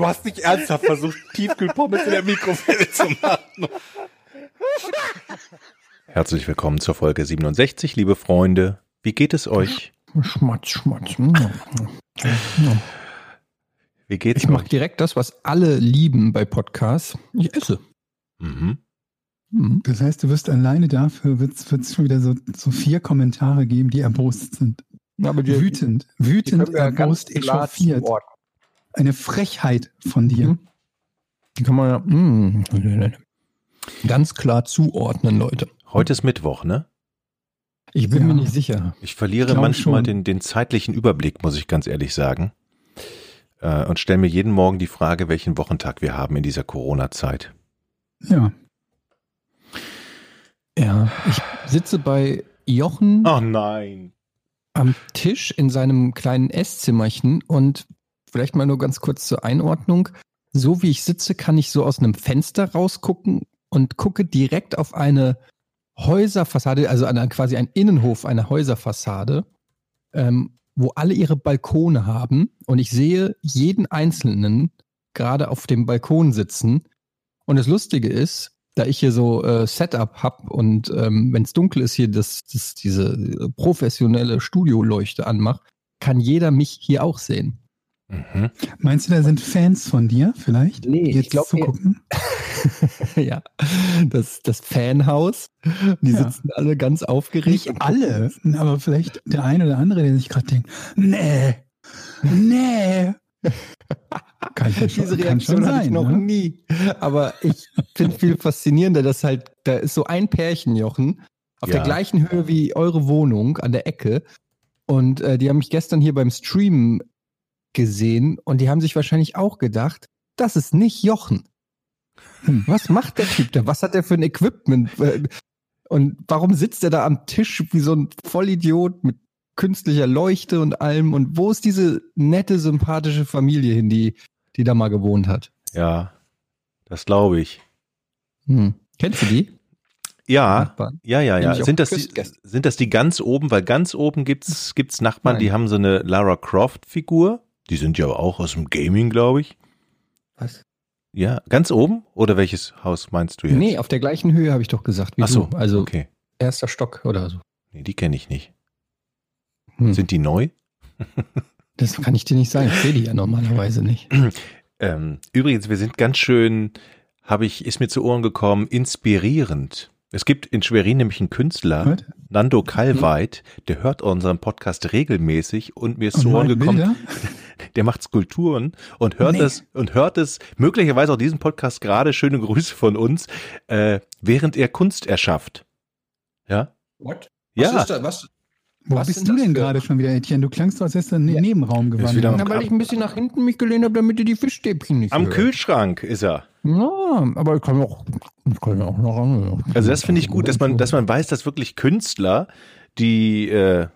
Du hast nicht ernsthaft versucht, Tiefkühlpommes in der Mikrowelle zu machen. Herzlich willkommen zur Folge 67, liebe Freunde. Wie geht es euch? Schmatz, schmatz. Wie geht's Ich mache direkt das, was alle lieben bei Podcasts. Ich esse. Mhm. Mhm. Das heißt, du wirst alleine dafür, wird es schon wieder so, so vier Kommentare geben, die erbost sind. Aber die, Wütend, die wütend, ja ganz erbost, echauffiert. Eine Frechheit von dir. Mhm. Die kann man ja mm, ganz klar zuordnen, Leute. Heute ist Mittwoch, ne? Ich bin Ja. mir nicht sicher. Ich verliere Ich manchmal den, den zeitlichen Überblick, muss ich ganz ehrlich sagen. Äh, und stelle mir jeden Morgen die Frage, welchen Wochentag wir haben in dieser Corona-Zeit. Ja. Ja, ich sitze bei Jochen Oh nein. am Tisch in seinem kleinen Esszimmerchen und vielleicht mal nur ganz kurz zur Einordnung. So wie ich sitze, kann ich so aus einem Fenster rausgucken und gucke direkt auf eine Häuserfassade, also an quasi ein Innenhof einer Häuserfassade, ähm, wo alle ihre Balkone haben und ich sehe jeden einzelnen gerade auf dem Balkon sitzen. Und das Lustige ist, da ich hier so äh, Setup hab und ähm, wenn es dunkel ist, hier das, das, diese professionelle Studioleuchte anmache, kann jeder mich hier auch sehen. Mhm. Meinst du, da sind Fans von dir vielleicht? Nee, die ich jetzt glaub, zugucken? ja, das, das Fanhaus, die Ja. sitzen alle ganz aufgeregt. Nicht alle, aber vielleicht der eine oder andere, der sich gerade denkt, nee, nee. Kann, schon, Diese kann Reaktion hatte ich noch ne? nie. Aber ich finde viel faszinierender, dass halt, da ist so ein Pärchen, Jochen, auf Ja. der gleichen Höhe wie eure Wohnung an der Ecke. Und äh, die haben mich gestern hier beim Streamen gesehen und die haben sich wahrscheinlich auch gedacht, das ist nicht Jochen. Hm. Was macht der Typ da? Was hat der für ein Equipment? Äh, Und warum sitzt er da am Tisch wie so ein Vollidiot mit künstlicher Leuchte und allem? Und wo ist diese nette, sympathische Familie hin, die, die da mal gewohnt hat? Ja, das glaube ich. Hm. Kennst du die? Ja, Nachbarn? ja, ja, ja. Sind das, die, sind das die ganz oben? Weil ganz oben gibt's gibt's Nachbarn, die Nein. haben so eine Lara Croft-Figur. Die sind ja auch aus dem Gaming, glaube ich. Was? Ja, ganz oben? Oder welches Haus meinst du jetzt? Nee, auf der gleichen Höhe habe ich doch gesagt. Wie Ach so, du. Also okay. erster Stock oder so. Nee, die kenne ich nicht. Hm. Sind die neu? Das kann ich dir nicht sagen. Ich sehe die ja normalerweise nicht. Ähm, übrigens, wir sind ganz schön, habe ich, ist mir zu Ohren gekommen, inspirierend. Es gibt in Schwerin nämlich einen Künstler, Was? Nando Kalweit, der hört unseren Podcast regelmäßig und mir ist Und zu Ohren gekommen, Bilder? der macht Skulpturen und hört Nee. es und hört es möglicherweise auch diesen Podcast gerade schöne Grüße von uns, äh, während er Kunst erschafft. Ja, What? ja. da? Was? Wo Was bist du denn gerade schon wieder, Etienne? Du klangst so, als wärst du in den Ja. Nebenraum gewandert. Na, weil ich ein bisschen nach hinten mich gelehnt habe, damit ihr die Fischstäbchen nicht Am hört. Kühlschrank ist er. Ja, aber ich kann auch, ich kann auch noch ran. Also das finde ich gut, dass man, dass man weiß, dass wirklich Künstler, die äh,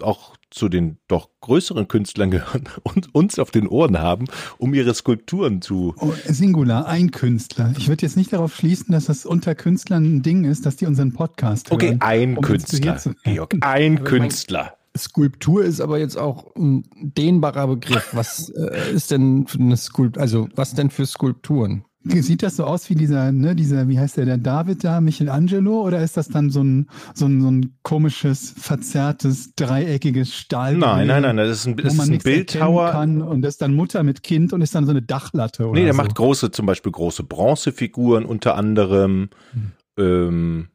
auch zu den doch größeren Künstlern gehören und uns auf den Ohren haben, um ihre Skulpturen zu. Oh, Singular, ein Künstler. Ich würde jetzt nicht darauf schließen, dass das unter Künstlern ein Ding ist, dass die unseren Podcast Okay, hören. ein um Künstler, zu- Georg, ein Aber Künstler. Skulptur ist aber jetzt auch ein dehnbarer Begriff. Was äh, ist denn für eine Skulptur? Also, was denn für Skulpturen? Sieht das so aus wie dieser, ne, dieser, wie heißt der, der David da, Michelangelo, oder ist das dann so ein, so ein, so ein komisches, verzerrtes, dreieckiges Stahl? Nein, nein, nein, das ist ein, wo das man ist ein Bildhauer. kann und das ist dann Mutter mit Kind und ist dann so eine Dachlatte oder Nee, der so. macht große, zum Beispiel große Bronzefiguren unter anderem, Hm. ähm,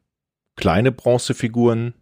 kleine Bronzefiguren.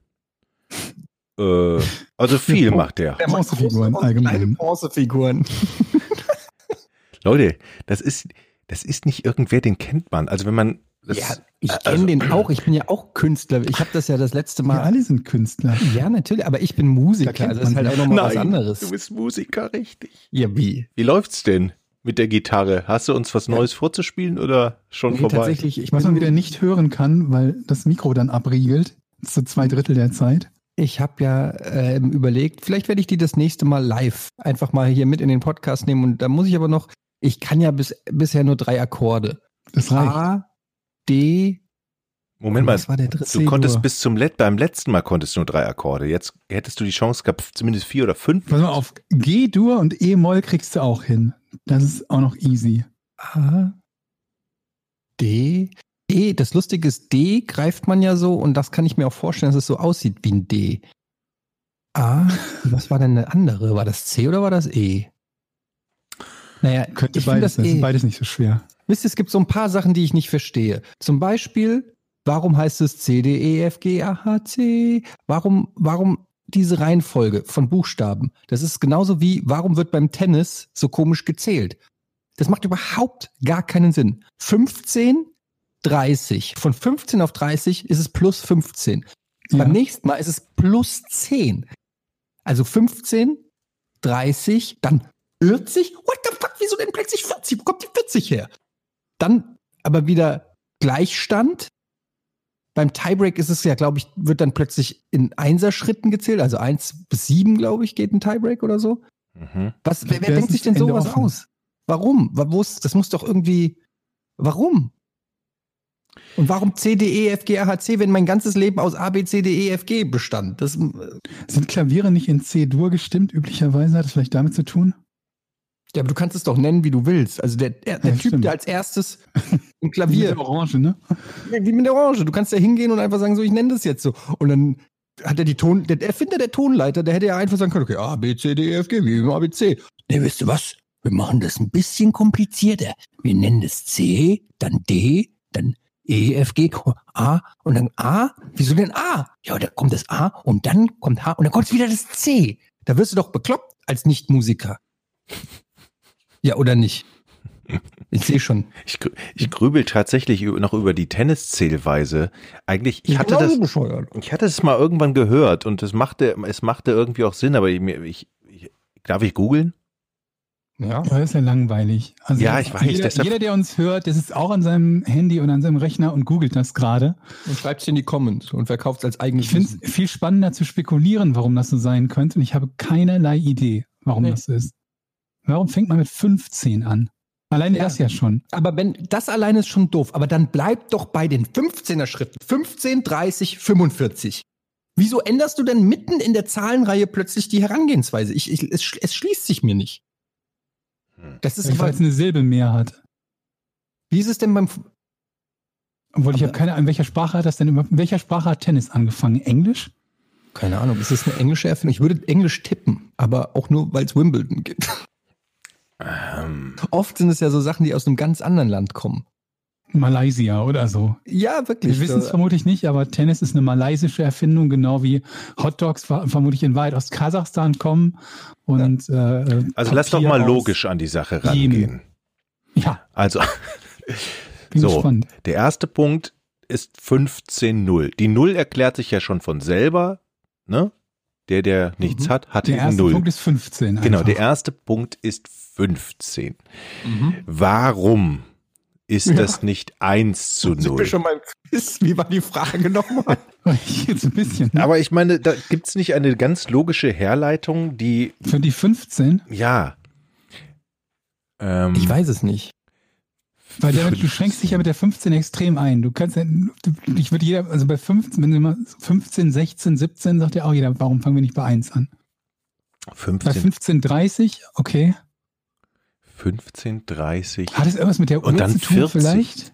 Äh, also viel Bron- macht der. Bronzefiguren Große und allgemein. kleine Bronzefiguren. Leute, das ist, das ist nicht irgendwer, den kennt man. Also wenn man das, ja, ich kenne also- den auch. Ich bin ja auch Künstler. Ich habe das ja das letzte Wir Mal. alle sind Künstler. Ja, natürlich, aber ich bin Da Musiker. kennt Also das ist man halt auch nochmal was anderes. du bist Musiker, richtig. Ja, wie? Wie läuft's denn? mit der Gitarre? Hast du uns was Neues vorzuspielen oder schon Nee, vorbei? tatsächlich, ich Was man wieder nicht hören kann, weil das Mikro dann abriegelt. Zu zwei Drittel der Zeit. ich habe ja ähm, überlegt, vielleicht werde ich die das nächste Mal live einfach mal hier mit in den Podcast nehmen und da muss ich aber noch, ich kann ja bis, bisher nur drei Akkorde. Das reicht. A, D, Moment mal, der dritte? du konntest bis zum Let beim letzten Mal konntest du nur drei Akkorde. Jetzt hättest du die Chance gehabt, zumindest vier oder fünf. Pass mal auf, G-Dur und E-Moll kriegst du auch hin. Das ist auch noch easy. A, D, D. Das Lustige ist, D greift man ja so und das kann ich mir auch vorstellen, dass es so aussieht wie ein D. A, was war denn eine andere? War das C oder war das E? Naja, Könnte ich beides das. E. Ist beides nicht so schwer. Wisst ihr, es gibt so ein paar Sachen, die ich nicht verstehe. Zum Beispiel, warum heißt es C, D, E, F, G, A, H, C? Warum, warum diese Reihenfolge von Buchstaben? Das ist genauso wie, warum wird beim Tennis so komisch gezählt? Das macht überhaupt gar keinen Sinn. 15, 30. Von 15 auf 30 ist es plus 15. Ja. Beim nächsten Mal ist es plus 10. Also 15, 30, dann 40. What the fuck, wieso denn plötzlich 40? Wo kommt die 40 her? Dann aber wieder Gleichstand. Beim Tiebreak ist es ja, glaube ich, wird dann plötzlich in Einserschritten gezählt. Also 1 bis 7, glaube ich, geht ein Tiebreak oder so. Mhm. Was, wer, wer denkt sich denn Ende sowas offen? aus? Warum? Wa- Wo ist, das muss doch irgendwie. Warum? Und warum C, D, E, F, G, A, H, C, wenn mein ganzes Leben aus A, B, C, D, E, F, G bestand? Das, äh, Sind Klaviere nicht in C-Dur gestimmt, üblicherweise? Hat das vielleicht damit zu tun? Ja, aber du kannst es doch nennen, wie du willst. Also der, der, der Ja, Typ, stimmt. der als erstes ein Wie Klavier, mit der Orange, ne? wie mit der Orange, du kannst ja hingehen und einfach sagen, so, ich nenne das jetzt so. Und dann hat er die Ton, der Erfinder der Tonleiter, der hätte ja einfach sagen können, okay, A, B, C, D, E, F, G, wie im A, B, C. Nee, wisst ihr was? Wir machen das ein bisschen komplizierter. Wir nennen das C, dann D, dann E, F, G, A und dann A. Wieso denn A? Ja, da kommt das A und dann kommt H und dann kommt wieder das C. Da wirst du doch bekloppt als Nichtmusiker. Ja, oder nicht? Ich sehe schon. Ich, ich grübel tatsächlich noch über die Tenniszählweise. Eigentlich, ich hatte das, ich hatte es mal irgendwann gehört und es machte, es machte irgendwie auch Sinn, aber ich, ich, ich darf ich googeln? Ja. Das ist ja langweilig. Also Ja, ich weiß, Jeder, deshalb- jeder, der uns hört, der sitzt auch an seinem Handy und an seinem Rechner und googelt das gerade. Und schreibt's in die Comments und verkauft es als eigenes Ich finde es viel spannender zu spekulieren, warum das so sein könnte. Und ich habe keinerlei Idee, warum Nee. das so ist. Warum fängt man mit 15 an? Alleine Ja. das ja schon. Aber wenn, das alleine ist schon doof. Aber dann bleibt doch bei den 15er Schritten. 15, 30, 45. Wieso änderst du denn mitten in der Zahlenreihe plötzlich die Herangehensweise? Ich, ich, es, es schließt sich mir nicht. Hm. Das ist, Weil es eine Silbe mehr hat. wie ist es denn beim, Obwohl ich habe keine Ahnung, in welcher Sprache hat das denn überhaupt, in welcher Sprache hat Tennis angefangen? Englisch? keine Ahnung, ist es eine englische Erfindung? Ich würde Englisch tippen, aber auch nur, weil es Wimbledon gibt. Ähm, Oft sind es ja so Sachen, die aus einem ganz anderen Land kommen. Malaysia oder so. Ja, wirklich. Wir wissen es So- vermutlich nicht, aber Tennis ist eine malaysische Erfindung, genau wie Hotdogs ver- vermutlich in Weit aus Kasachstan kommen. Und, äh, also lass doch Papier mal logisch an die Sache rangehen. Ja, Also, bin So. gespannt. der erste Punkt ist 15-0. Die Null erklärt sich ja schon von selber, ne? Der, der nichts Mhm. hat, hat Der eben erste Null. Punkt ist 15. Genau, einfach. der erste Punkt ist 15. Mhm. Warum ist Ja. das nicht 1 zu Sind wir 0? schon mal Quiz? Wie war die Frage nochmal? Jetzt ein bisschen. Ne? Aber ich meine, da gibt es nicht eine ganz logische Herleitung, die, Für die 15, ja. Ähm, Ich weiß es nicht. weil damit, du schränkst dich ja mit der 15 extrem ein. Du kannst ja, du, ich würde jeder, also bei 15, wenn du mal 15, 16, 17, sagt ja auch jeder, warum fangen wir nicht bei 1 an? Bei 15, 15, 30, okay. 15, 30. Hat es irgendwas mit der Und Uhr dann zu tun 40. vielleicht?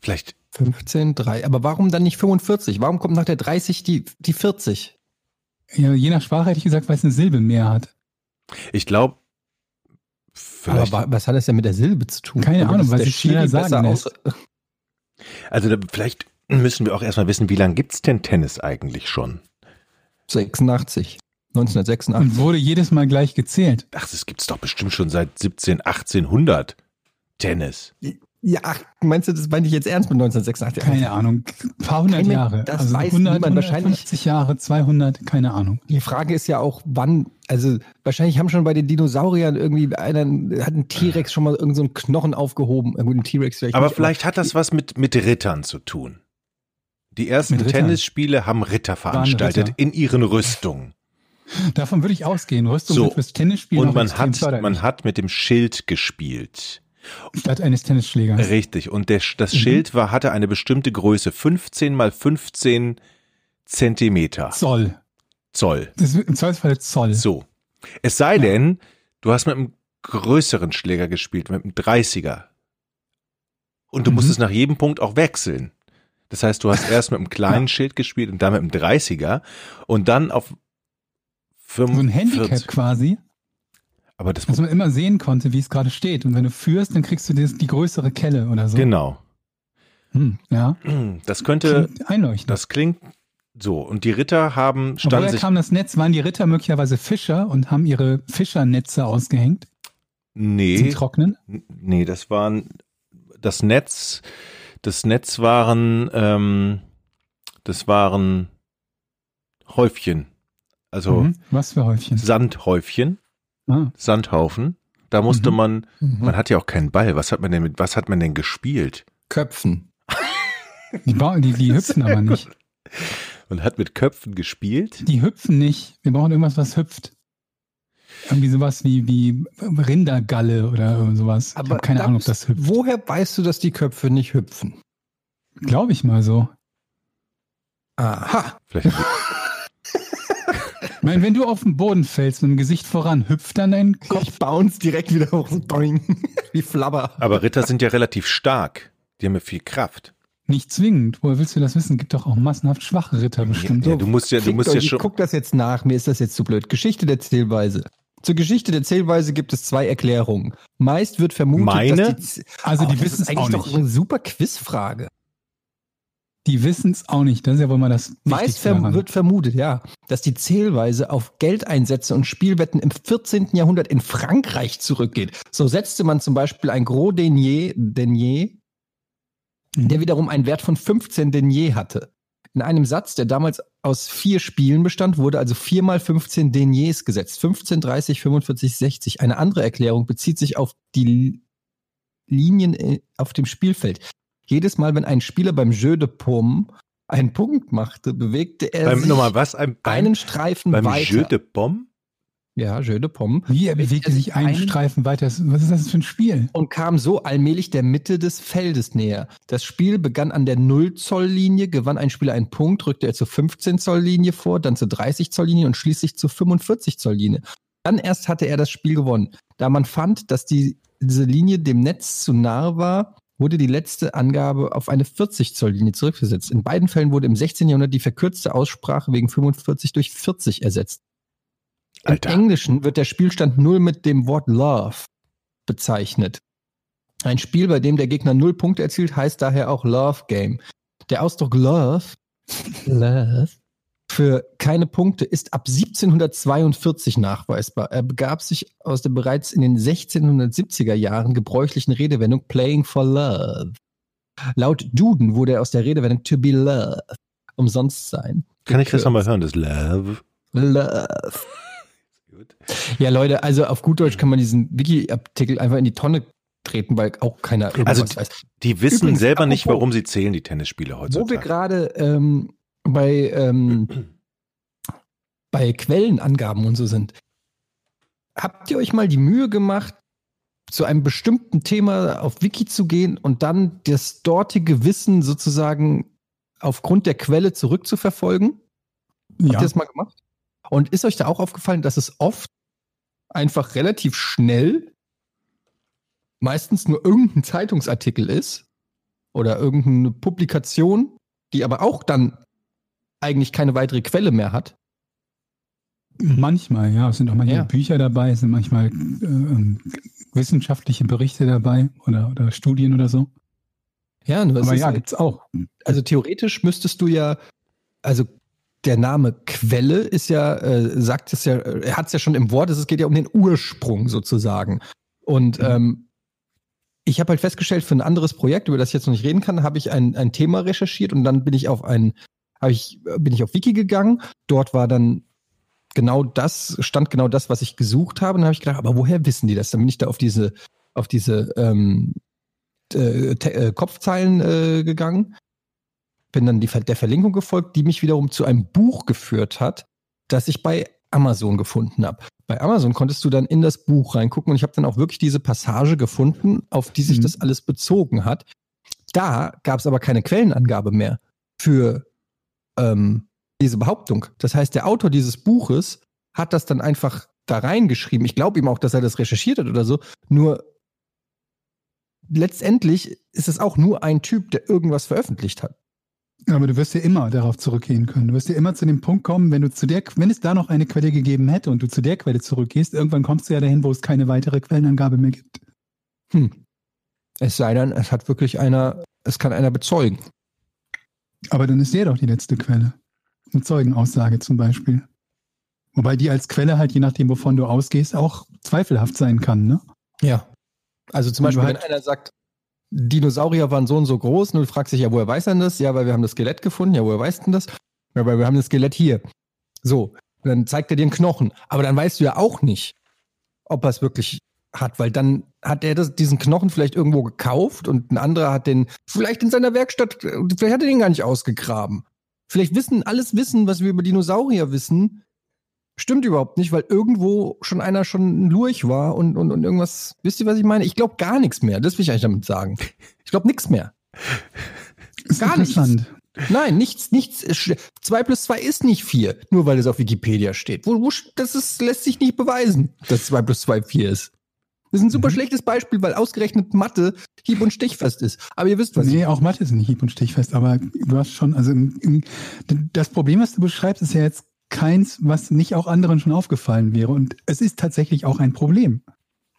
Vielleicht, 15, 3. Aber warum dann nicht 45? Warum kommt nach der 30 die, die 40? Ja, je nach Sprache hätte ich gesagt, weil es eine Silbe mehr hat. ich glaube, vielleicht, Aber wa- was hat das denn mit der Silbe zu tun? Keine Oder Ahnung, ist weil sie schneller sagen aus- also da, vielleicht müssen wir auch erstmal wissen, wie lange gibt's denn Tennis eigentlich schon? 86. 1986. Und wurde jedes Mal gleich gezählt. Ach, das gibt's doch bestimmt schon seit 17, 1800. Tennis. Ja, ach, meinst du, das meinte ich jetzt ernst mit 1986? Keine Ahnung. Ein paar hundert Keine- Jahre. das also weiß 100, niemand. Wahrscheinlich- 150 Jahre, 200, keine Ahnung. Die Frage ist ja auch, wann Also wahrscheinlich haben schon bei den Dinosauriern irgendwie einer hat ein T-Rex schon mal irgendeinen so einen Knochen aufgehoben. Gut, ein T-Rex vielleicht Aber nicht, vielleicht hat das was mit, mit Rittern zu tun. Die ersten. Tennisspiele haben Ritter veranstaltet Ritter. in ihren Rüstungen. Davon würde ich ausgehen. Rüstung So. wird fürs Tennisspiel Und man hat, förderlich. man hat mit dem Schild gespielt. statt eines Tennisschlägers. Richtig. Und der, das Mhm. Schild war, hatte eine bestimmte Größe. 15 mal 15 Zentimeter. Zoll. Zoll. Das ist im Zweifelsfall Zoll. So. Es sei denn, du hast mit einem größeren Schläger gespielt, mit einem 30er. Und du Mhm. musstest nach jedem Punkt auch wechseln. Das heißt, du hast erst mit einem kleinen Schild gespielt und dann mit einem 30er und dann auf So ein Handicap 45. quasi, Aber das dass man immer sehen konnte, wie es gerade steht. Und wenn du führst, dann kriegst du das, die größere Kelle oder so. genau. Hm, ja, Das könnte, klingt einleuchtend. das klingt so. Und die Ritter haben standen woher sich kam das Netz? Waren die Ritter möglicherweise Fischer und haben ihre Fischernetze ausgehängt zum nee, Trocknen? nee, das waren das Netz, das Netz waren, ähm, das waren Häufchen, also Mhm. Was für Häufchen? Sandhäufchen, Ah, Sandhaufen. Da musste Mhm. man, Mhm. man hat ja auch keinen Ball. Was hat man denn mit, was hat man denn gespielt? Köpfen. die, ba die, die hüpfen aber nicht. Man hat mit Köpfen gespielt. Die hüpfen nicht. Wir brauchen irgendwas, was hüpft. Irgendwie sowas wie, wie Rindergalle oder sowas. ich habe keine Ahnung, ob das hüpft. Woher weißt du, dass die Köpfe nicht hüpfen? Glaube ich mal so. Aha. Vielleicht, Ich meine, wenn du auf den Boden fällst mit dem Gesicht voran, hüpft dann dein Kopf. Ich bounce direkt wieder hoch. so Doing. Wie Flabber. aber Ritter sind ja relativ stark. Die haben ja viel Kraft. Nicht zwingend. Woher willst du das wissen? Gibt doch auch massenhaft schwache Ritter bestimmt. Ja, du musst ja, du Fickt musst euch, ja ich schon. guck das jetzt nach, mir ist das jetzt zu blöd. Geschichte der Zählweise. Zur Geschichte der Zählweise gibt es zwei Erklärungen. Meist wird vermutet, Meine? dass die, Also Oh, die das wissen ist es auch eigentlich doch nicht. eine super Quizfrage. Die wissen es auch nicht. Das ist ja wohl mal das Meist verm wird vermutet, ja, dass die Zählweise auf Geldeinsätze und Spielwetten im 14. Jahrhundert in Frankreich zurückgeht. So setzte man zum Beispiel ein Gros Denier, Denier Mhm. der wiederum einen Wert von 15 Denier hatte. In einem Satz, der damals aus vier Spielen bestand, wurde also viermal 15 Deniers gesetzt. 15, 30, 45, 60. Eine andere Erklärung bezieht sich auf die Linien äh, auf dem Spielfeld. Jedes Mal, wenn ein Spieler beim Jeu de Pomme einen Punkt machte, bewegte er Beim, sich nochmal was? Ein, beim, einen Streifen beim weiter. Jeu de Pomme? ja, Jeu de Pomme. Wie, er bewegt bewegt er sich einen einen- Streifen weiter? Was ist das für ein Spiel? und kam so allmählich der Mitte des Feldes näher. Das Spiel begann an der 0-Zoll-Linie, gewann ein Spieler einen Punkt, rückte er zur 15-Zoll-Linie vor, dann zur 30-Zoll-Linie und schließlich zur 45-Zoll-Linie. Dann erst hatte er das Spiel gewonnen. Da man fand, dass die, diese Linie dem Netz zu nahe war, wurde die letzte Angabe auf eine 40-Zoll-Linie zurückgesetzt. In beiden Fällen wurde im 16. Jahrhundert die verkürzte Aussprache wegen 45 durch 40 ersetzt. Im Alter. Englischen wird der Spielstand 0 mit dem Wort Love bezeichnet. Ein Spiel, bei dem der Gegner 0 Punkte erzielt, heißt daher auch Love Game. Der Ausdruck Love, Love für keine Punkte ist ab 1742 nachweisbar. Er begab sich aus der bereits in den 1670er Jahren gebräuchlichen Redewendung Playing for Love. Laut Duden wurde er aus der Redewendung to be loved umsonst sein. Kann ich das nochmal hören? Das Love. Love. Ja, Leute, also auf gut Deutsch kann man diesen Wiki-Artikel einfach in die Tonne treten, weil auch keiner irgendwas Also weiß. Die wissen Übrigens, selber nicht, warum sie zählen, die Tennisspieler Wo wir heutzutage. gerade ähm, bei, ähm, bei Quellenangaben und so sind. Habt ihr euch mal die Mühe gemacht, zu einem bestimmten Thema auf Wiki zu gehen und dann das dortige Wissen sozusagen aufgrund der Quelle zurückzuverfolgen? Habt ihr Ja. das mal gemacht? Und ist euch da auch aufgefallen, dass es oft einfach relativ schnell meistens nur irgendein Zeitungsartikel ist oder irgendeine Publikation, die aber auch dann eigentlich keine weitere Quelle mehr hat? Manchmal, ja. Es sind auch manchmal Ja. Bücher dabei, es sind manchmal äh, ähm, wissenschaftliche Berichte dabei oder, oder Studien oder so. Ja, es Aber ja, halt- gibt's auch. also theoretisch müsstest du ja, also der Name Quelle ist ja, äh, sagt es ja, er hat es ja schon im Wort, es geht ja um den Ursprung sozusagen. Und Mhm. ähm, ich habe halt festgestellt, für ein anderes Projekt, über das ich jetzt noch nicht reden kann, habe ich ein, ein Thema recherchiert und dann bin ich auf ein, ich, bin ich auf Wiki gegangen. Dort war dann genau das, stand genau das, was ich gesucht habe. Und dann habe ich gedacht, aber woher wissen die das? Dann bin ich da auf diese, auf diese ähm, äh, äh, Kopfzeilen äh, gegangen, bin dann die, der Verlinkung gefolgt, die mich wiederum zu einem Buch geführt hat, das ich bei Amazon gefunden habe. Bei Amazon konntest du dann in das Buch reingucken und ich habe dann auch wirklich diese Passage gefunden, auf die sich mhm. das alles bezogen hat. Da gab es aber keine Quellenangabe mehr für ähm, diese Behauptung. Das heißt, der Autor dieses Buches hat das dann einfach da reingeschrieben. Ich glaube ihm auch, dass er das recherchiert hat oder so. Nur letztendlich ist es auch nur ein Typ, der irgendwas veröffentlicht hat. Aber du wirst ja immer darauf zurückgehen können. Du wirst ja immer zu dem Punkt kommen, wenn du zu der, wenn es da noch eine Quelle gegeben hätte und du zu der Quelle zurückgehst, irgendwann kommst du ja dahin, wo es keine weitere Quellenangabe mehr gibt. Hm. Es sei denn, es hat wirklich einer, es kann einer bezeugen. Aber dann ist der doch die letzte Quelle. Eine Zeugenaussage zum Beispiel. Wobei die als Quelle halt, je nachdem, wovon du ausgehst, auch zweifelhaft sein kann, ne? Ja. Also zum Beispiel, halt wenn einer sagt, Dinosaurier waren so und so groß, und du fragst dich, ja, woher weiß er das? Ja, weil wir haben das Skelett gefunden. Ja, woher weißt du das? Ja, weil wir haben das Skelett hier. So. Und dann zeigt er dir einen Knochen. Aber dann weißt du ja auch nicht, ob er es wirklich hat, weil dann hat er das, diesen Knochen vielleicht irgendwo gekauft und ein anderer hat den vielleicht in seiner Werkstatt, vielleicht hat er den gar nicht ausgegraben. Vielleicht wissen, alles Wissen, was wir über Dinosaurier wissen, stimmt überhaupt nicht, weil irgendwo schon einer schon ein Lurch war und, und, und irgendwas. Wisst ihr, was ich meine? Ich glaube gar nichts mehr. Das will ich eigentlich damit sagen. Ich glaube nichts mehr. Ist gar nichts. Nein, nichts, nichts. Zwei plus zwei ist nicht vier, nur weil es auf Wikipedia steht. Wo, wo, das ist, lässt sich nicht beweisen, dass zwei plus zwei vier ist. Das ist ein super mhm. schlechtes Beispiel, weil ausgerechnet Mathe hieb- und stichfest ist. Aber ihr wisst was. Nee, auch Mathe ist nicht hieb- und stichfest, aber du hast schon, also das Problem, was du beschreibst, ist ja jetzt keins, was nicht auch anderen schon aufgefallen wäre. Und es ist tatsächlich auch ein Problem.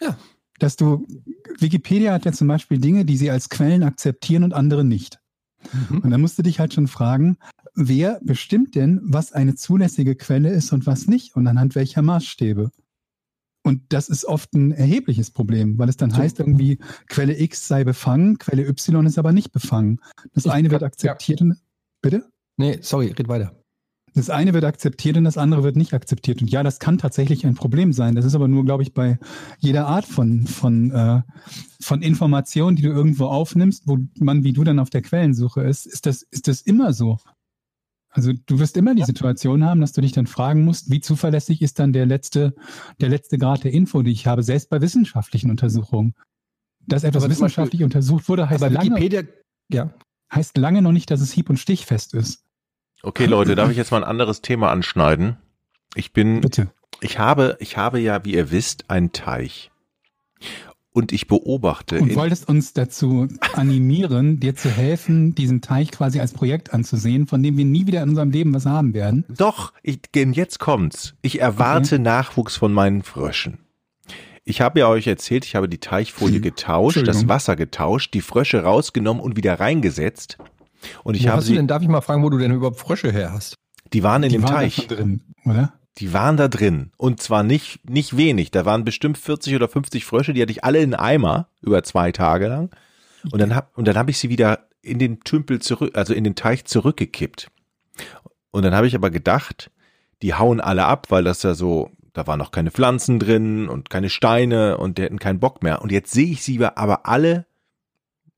Ja. Dass du, Wikipedia hat ja zum Beispiel Dinge, die sie als Quellen akzeptieren und andere nicht. Mhm. Und da musst du dich halt schon fragen, wer bestimmt denn, was eine zulässige Quelle ist und was nicht und anhand welcher Maßstäbe? Und das ist oft ein erhebliches Problem, weil es dann heißt irgendwie, Quelle X sei befangen, Quelle Y ist aber nicht befangen. Das ich eine wird akzeptiert ja. und. Bitte? Nee, sorry, red weiter. Das eine wird akzeptiert und das andere wird nicht akzeptiert. Und ja, das kann tatsächlich ein Problem sein. Das ist aber nur, glaube ich, bei jeder Art von, von, äh, von Information, die du irgendwo aufnimmst, wo man wie du dann auf der Quellensuche ist, ist das, ist das immer so. Also du wirst immer die Situation haben, dass du dich dann fragen musst, wie zuverlässig ist dann der letzte, der letzte Grad der Info, die ich habe, selbst bei wissenschaftlichen Untersuchungen. Dass etwas aber wissenschaftlich Beispiel, untersucht wurde, heißt lange, ja. heißt lange noch nicht, dass es hieb- und stichfest ist. Okay, Leute, darf ich jetzt mal ein anderes Thema anschneiden? Ich bin, Bitte. ich habe, ich habe ja, wie ihr wisst, einen Teich. Und ich beobachte. Und wolltest uns dazu animieren, dir zu helfen, diesen Teich quasi als Projekt anzusehen, von dem wir nie wieder in unserem Leben was haben werden? Doch, ich, jetzt kommt's. Ich erwarte okay. Nachwuchs von meinen Fröschen. Ich habe ja euch erzählt, ich habe die Teichfolie hm. getauscht, das Wasser getauscht, die Frösche rausgenommen und wieder reingesetzt. Und ich wo habe hast sie, du denn, darf ich mal fragen, wo du denn überhaupt Frösche her hast? Die waren in die dem waren Teich. drin, oder? Die waren da drin. Und zwar nicht, nicht wenig. Da waren bestimmt 40 oder 50 Frösche, die hatte ich alle in Eimer über zwei Tage lang. Und dann hab, und dann habe ich sie wieder in den Tümpel zurück, also in den Teich zurückgekippt. Und dann habe ich aber gedacht, die hauen alle ab, weil das ja so, da waren noch keine Pflanzen drin und keine Steine und die hätten keinen Bock mehr. Und jetzt sehe ich sie aber alle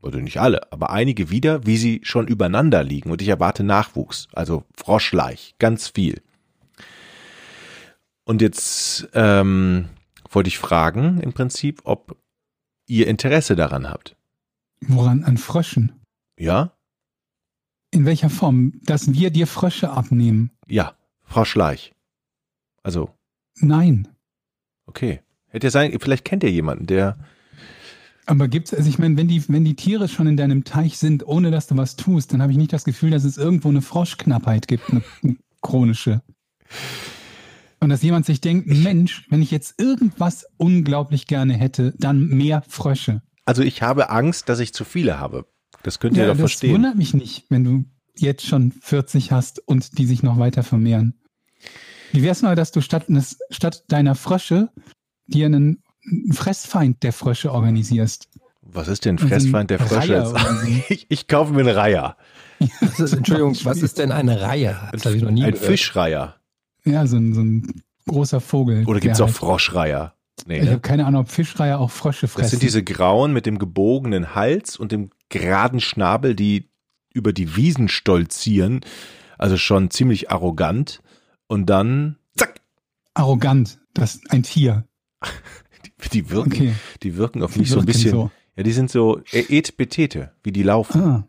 oder nicht alle, aber einige wieder, wie sie schon übereinander liegen und ich erwarte Nachwuchs, also Froschleich, ganz viel. Und jetzt ähm, wollte ich fragen, im Prinzip, ob ihr Interesse daran habt. Woran? An Fröschen? Ja? In welcher Form? Dass wir dir Frösche abnehmen? Ja, Froschleich. Also. Nein. Okay. Hätte ja sein, vielleicht kennt ihr jemanden, der aber gibt's, also ich meine, wenn die, wenn die Tiere schon in deinem Teich sind, ohne dass du was tust, dann habe ich nicht das Gefühl, dass es irgendwo eine Froschknappheit gibt, eine, eine chronische. Und dass jemand sich denkt, Mensch, wenn ich jetzt irgendwas unglaublich gerne hätte, dann mehr Frösche. Also ich habe Angst, dass ich zu viele habe. Das könnt ihr ja, doch das verstehen. Das wundert mich nicht, wenn du jetzt schon 40 hast und die sich noch weiter vermehren. Wie wär's mal, dass du statt, statt deiner Frösche dir einen Fressfeind der Frösche organisierst. Was ist denn Fressfeind der Frösche? ich, ich kaufe mir eine Reiher. Entschuldigung, was ist denn eine Reihe? Das habe ich noch nie Ein gehört. Fischreiher. Ja, so ein, so ein großer Vogel. Oder gibt es auch halt- Froschreiher? Nee, Ich ne? habe keine Ahnung, ob Fischreiher auch Frösche fressen. Das sind diese grauen mit dem gebogenen Hals und dem geraden Schnabel, die über die Wiesen stolzieren. Also schon ziemlich arrogant. Und dann, zack, arrogant. Das ist ein Tier. die, die wirken, Okay. die wirken auf mich so ein bisschen. so. Ja, die sind so äh, et betete, wie die laufen. Ah,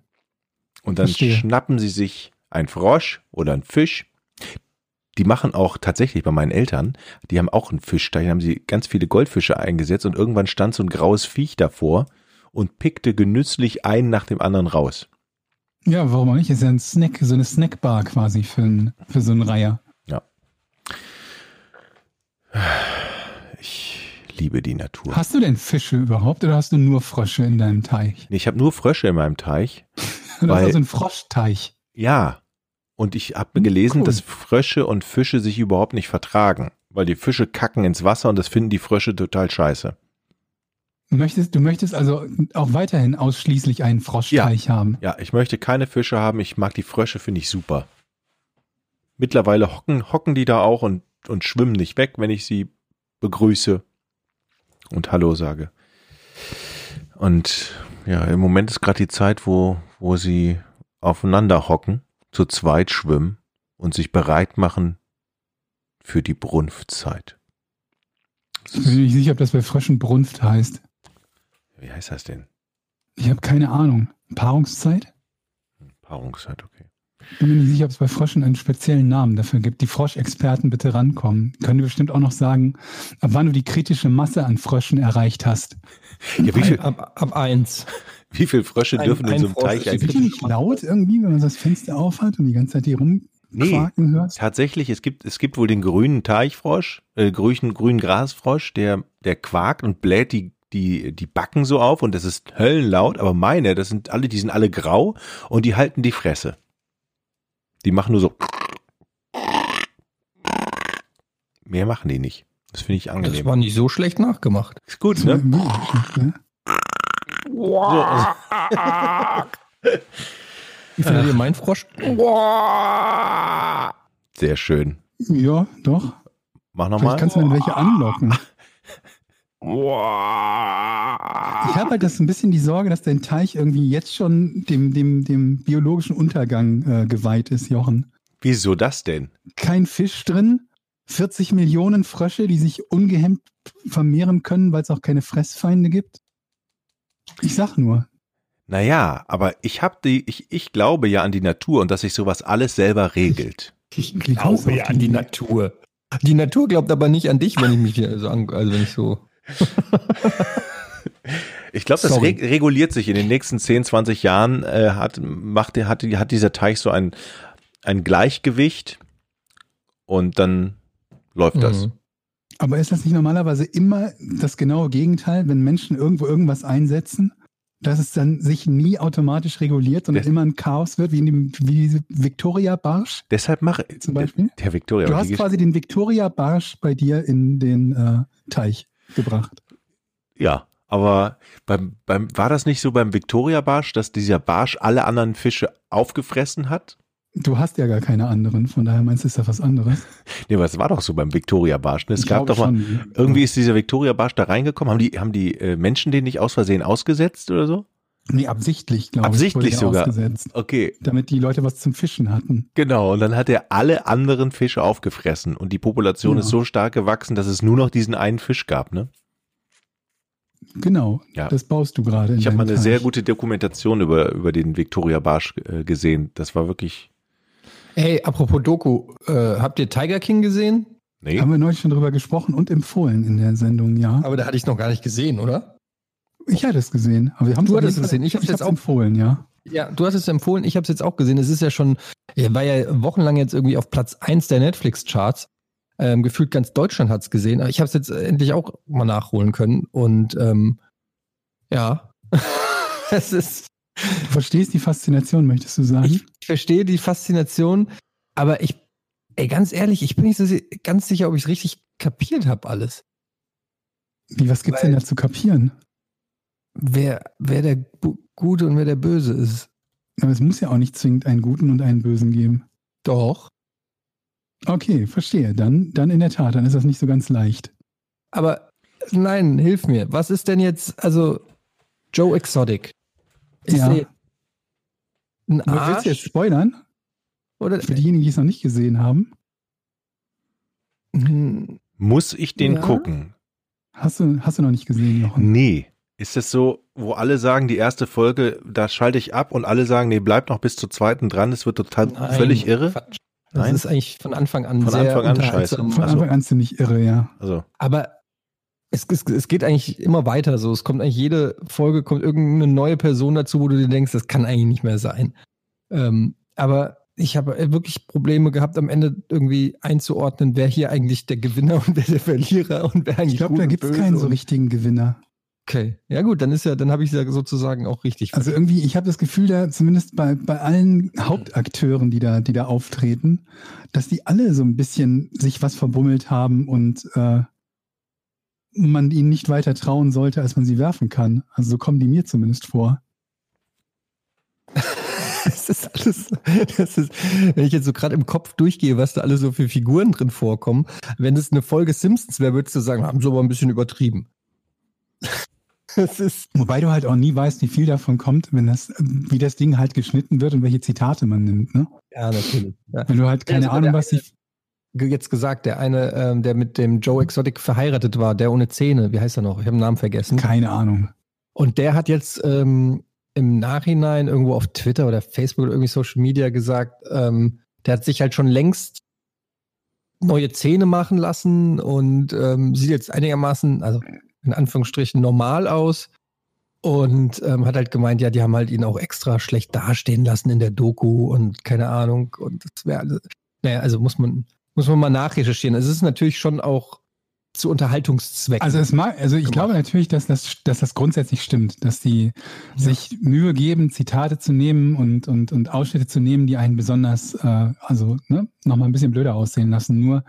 Und dann verstehe. schnappen sie sich ein Frosch oder ein Fisch. Die machen auch tatsächlich bei meinen Eltern, die haben auch einen Fischteich, haben sie ganz viele Goldfische eingesetzt und irgendwann stand so ein graues Viech davor und pickte genüsslich einen nach dem anderen raus. ja, warum auch nicht? Ist ja ein Snack, so eine Snackbar quasi für, ein, für so einen Reiher. Ich liebe die Natur. Hast du denn Fische überhaupt oder hast du nur Frösche in deinem Teich? Ich habe nur Frösche in meinem Teich. Hast Weil- du also einen Froschteich? Ja. Und ich habe gelesen, cool. dass Frösche und Fische sich überhaupt nicht vertragen. Weil die Fische kacken ins Wasser und das finden die Frösche total scheiße. Du möchtest, du möchtest also auch weiterhin ausschließlich einen Froschteich haben. Ja, ich möchte keine Fische haben. Ich mag die Frösche, finde ich super. Mittlerweile hocken, hocken die da auch und, und schwimmen nicht weg, wenn ich sie begrüße und Hallo sage. Und ja, im Moment ist gerade die Zeit, wo, wo sie aufeinander hocken, zu zweit schwimmen und sich bereit machen für die Brunftzeit. Ich bin mir nicht sicher, ob das bei Fröschen Brunft heißt. Wie heißt das denn? Ich habe keine Ahnung. Paarungszeit? Paarungszeit, okay. Bin mir nicht sicher, ob es bei Fröschen einen speziellen Namen dafür gibt. Die Froschexperten bitte rankommen. Können die bestimmt auch noch sagen, ab wann du die kritische Masse an Fröschen erreicht hast. Ja, viel, Ab, ab eins. Wie viele Frösche Ein- dürfen in ein so einem Frosch Teich ist eigentlich? Die nicht laut irgendwie, wenn man das Fenster aufhat und die ganze Zeit hier rumquaken hörst? Tatsächlich, es gibt, es gibt wohl den grünen Teichfrosch, äh, grünen, grünen Grasfrosch, der, der quakt und bläht die, die, die Backen so auf und das ist höllenlaut, aber meine, das sind alle, die sind alle grau und die halten die Fresse. Die machen nur so. Mehr machen die nicht. Das finde ich Das angenehm. war nicht so schlecht nachgemacht. Ist gut, ne? ne? Wie findet ihr meinen Frosch? Sehr schön. Ja, doch. Mach nochmal. kannst du dann welche anlocken. Ich habe halt das ein bisschen die Sorge, dass dein Teich irgendwie jetzt schon dem, dem, dem biologischen Untergang äh, geweiht ist, Jochen. Wieso das denn? Kein Fisch drin, 40 Millionen Frösche, die sich ungehemmt vermehren können, weil es auch keine Fressfeinde gibt. Ich sag nur. Naja, aber ich hab die, ich, ich glaube ja an die Natur und dass sich sowas alles selber regelt. Ich du glaube ja an die Natur. Die Natur glaubt aber nicht an dich, wenn ich mich hier so an, also wenn ich so. Ich glaube, das reg reguliert sich in den nächsten 10, 20 Jahren, äh, hat, macht, der- hat, hat dieser Teich so ein, ein Gleichgewicht und dann läuft das. Aber ist das nicht normalerweise immer das genaue Gegenteil, wenn Menschen irgendwo irgendwas einsetzen, dass es dann sich nie automatisch reguliert, sondern Das- immer ein Chaos wird, wie in dem wie diese Victoria Barsch Deshalb mache zum Beispiel? der, der Victoria. Du hast quasi den Victoria Barsch bei dir in den äh, Teich gebracht. Ja, aber beim, beim, war das nicht so beim Victoria Barsch, dass dieser Barsch alle anderen Fische aufgefressen hat? Du hast ja gar keine anderen, von daher meinst du, ist das was anderes? Nee, aber es war doch so beim Victoria Barsch. Ne? Es Ich gab doch mal, schon. irgendwie ist dieser Victoria Barsch da reingekommen. Haben die, haben die äh, Menschen den nicht aus Versehen ausgesetzt oder so? Nee, absichtlich, glaube ich. Absichtlich sogar. Ausgesetzt, Okay, damit die Leute was zum Fischen hatten. genau. Und dann hat er alle anderen Fische aufgefressen und die Population Ja. ist so stark gewachsen, dass es nur noch diesen einen Fisch gab. Ne? Genau, Ja. das baust du gerade. Ich habe mal eine sehr Teich. gute Dokumentation über, über den Victoria Barsch äh, gesehen. Das war wirklich. Hey, apropos Doku, äh, habt ihr Tiger King gesehen? Nee. Haben wir neulich schon drüber gesprochen und empfohlen in der Sendung, ja. Aber da hatte ich noch gar nicht gesehen, oder? Ich hatte es gesehen. Aber wir haben Du hattest es gesehen, ich hab's jetzt auch- empfohlen, ja. Ja, du hast es empfohlen, ich habe es jetzt auch gesehen. Es ist ja schon, er war ja wochenlang jetzt irgendwie auf Platz 1 der Netflix-Charts. Ähm, gefühlt ganz Deutschland hat's gesehen. Aber ich habe es jetzt endlich auch mal nachholen können. Und ähm, ja, es ist, Du verstehst die Faszination, möchtest du sagen? ich verstehe die Faszination, aber ich, ey, ganz ehrlich, ich bin nicht so ganz sicher, ob ich es richtig kapiert habe alles. Wie, was gibt's weil- denn da zu kapieren? Wer, wer der Bu- Gute und wer der Böse ist. Aber es muss ja auch nicht zwingend einen guten und einen bösen geben. Doch. Okay, verstehe. Dann, dann in der Tat, dann ist das nicht so ganz leicht. Aber nein, hilf mir. Was ist denn jetzt, also Joe Exotic? Ist Ja. er ein Aber Willst Arsch? du jetzt spoilern? Oder, Für diejenigen, die es noch nicht gesehen haben. Hm, Muss ich den Ja. gucken? Hast du, hast du noch nicht gesehen, Jochen? Nee. Ist es so, wo alle sagen, die erste Folge, da schalte ich ab und alle sagen, nee, bleib noch bis zur zweiten dran, es wird total nein, völlig irre? Quatsch. Das Nein? ist eigentlich von Anfang an Von sehr Anfang an scheiße. Von Ach so. Anfang an ziemlich irre, ja. Also, Aber es, es, es geht eigentlich immer weiter so. Es kommt eigentlich jede Folge, kommt irgendeine neue Person dazu, wo du dir denkst, das kann eigentlich nicht mehr sein. Ähm, aber ich habe wirklich Probleme gehabt, am Ende irgendwie einzuordnen, wer hier eigentlich der Gewinner und wer der Verlierer und wer eigentlich Ich glaube, da gibt es keinen so richtigen Gewinner. Okay, ja gut, dann ist ja, dann habe ich ja sozusagen auch richtig. Also irgendwie, ich habe das Gefühl, da zumindest bei, bei allen Hauptakteuren, die da, die da auftreten, dass die alle so ein bisschen sich was verbummelt haben und äh, man ihnen nicht weiter trauen sollte, als man sie werfen kann. Also so kommen die mir zumindest vor. Das ist alles, das ist, wenn ich jetzt so gerade im Kopf durchgehe, was da alles so für Figuren drin vorkommen, wenn es eine Folge Simpsons wäre, würdest du sagen, haben sie aber ein bisschen übertrieben. Wobei du halt auch nie weißt, wie viel davon kommt, wenn das, wie das Ding halt geschnitten wird und welche Zitate man nimmt. Ne? ja, natürlich. Ja. Wenn du halt keine sogar Ahnung, der was sich Jetzt gesagt, der eine, ähm, der mit dem Joe Exotic verheiratet war, der ohne Zähne, wie heißt er noch? Ich habe den Namen vergessen. keine Ahnung. Und der hat jetzt ähm, im Nachhinein irgendwo auf Twitter oder Facebook oder irgendwie Social Media gesagt, ähm, der hat sich halt schon längst neue Zähne machen lassen und ähm, sieht jetzt einigermaßen, also in Anführungsstrichen normal aus. Und ähm, hat halt gemeint, ja, die haben halt ihn auch extra schlecht dastehen lassen in der Doku und keine Ahnung. Und das wäre. Naja, also muss man, muss man mal nachrecherchieren. Es ist natürlich schon auch zu Unterhaltungszwecken. Also es mag, also ich gemacht. glaube natürlich, dass das, dass das grundsätzlich stimmt, dass die sich Mühe geben, Zitate zu nehmen und, und, und Ausschnitte zu nehmen, die einen besonders, äh, also ne, nochmal ein bisschen blöder aussehen lassen. Nur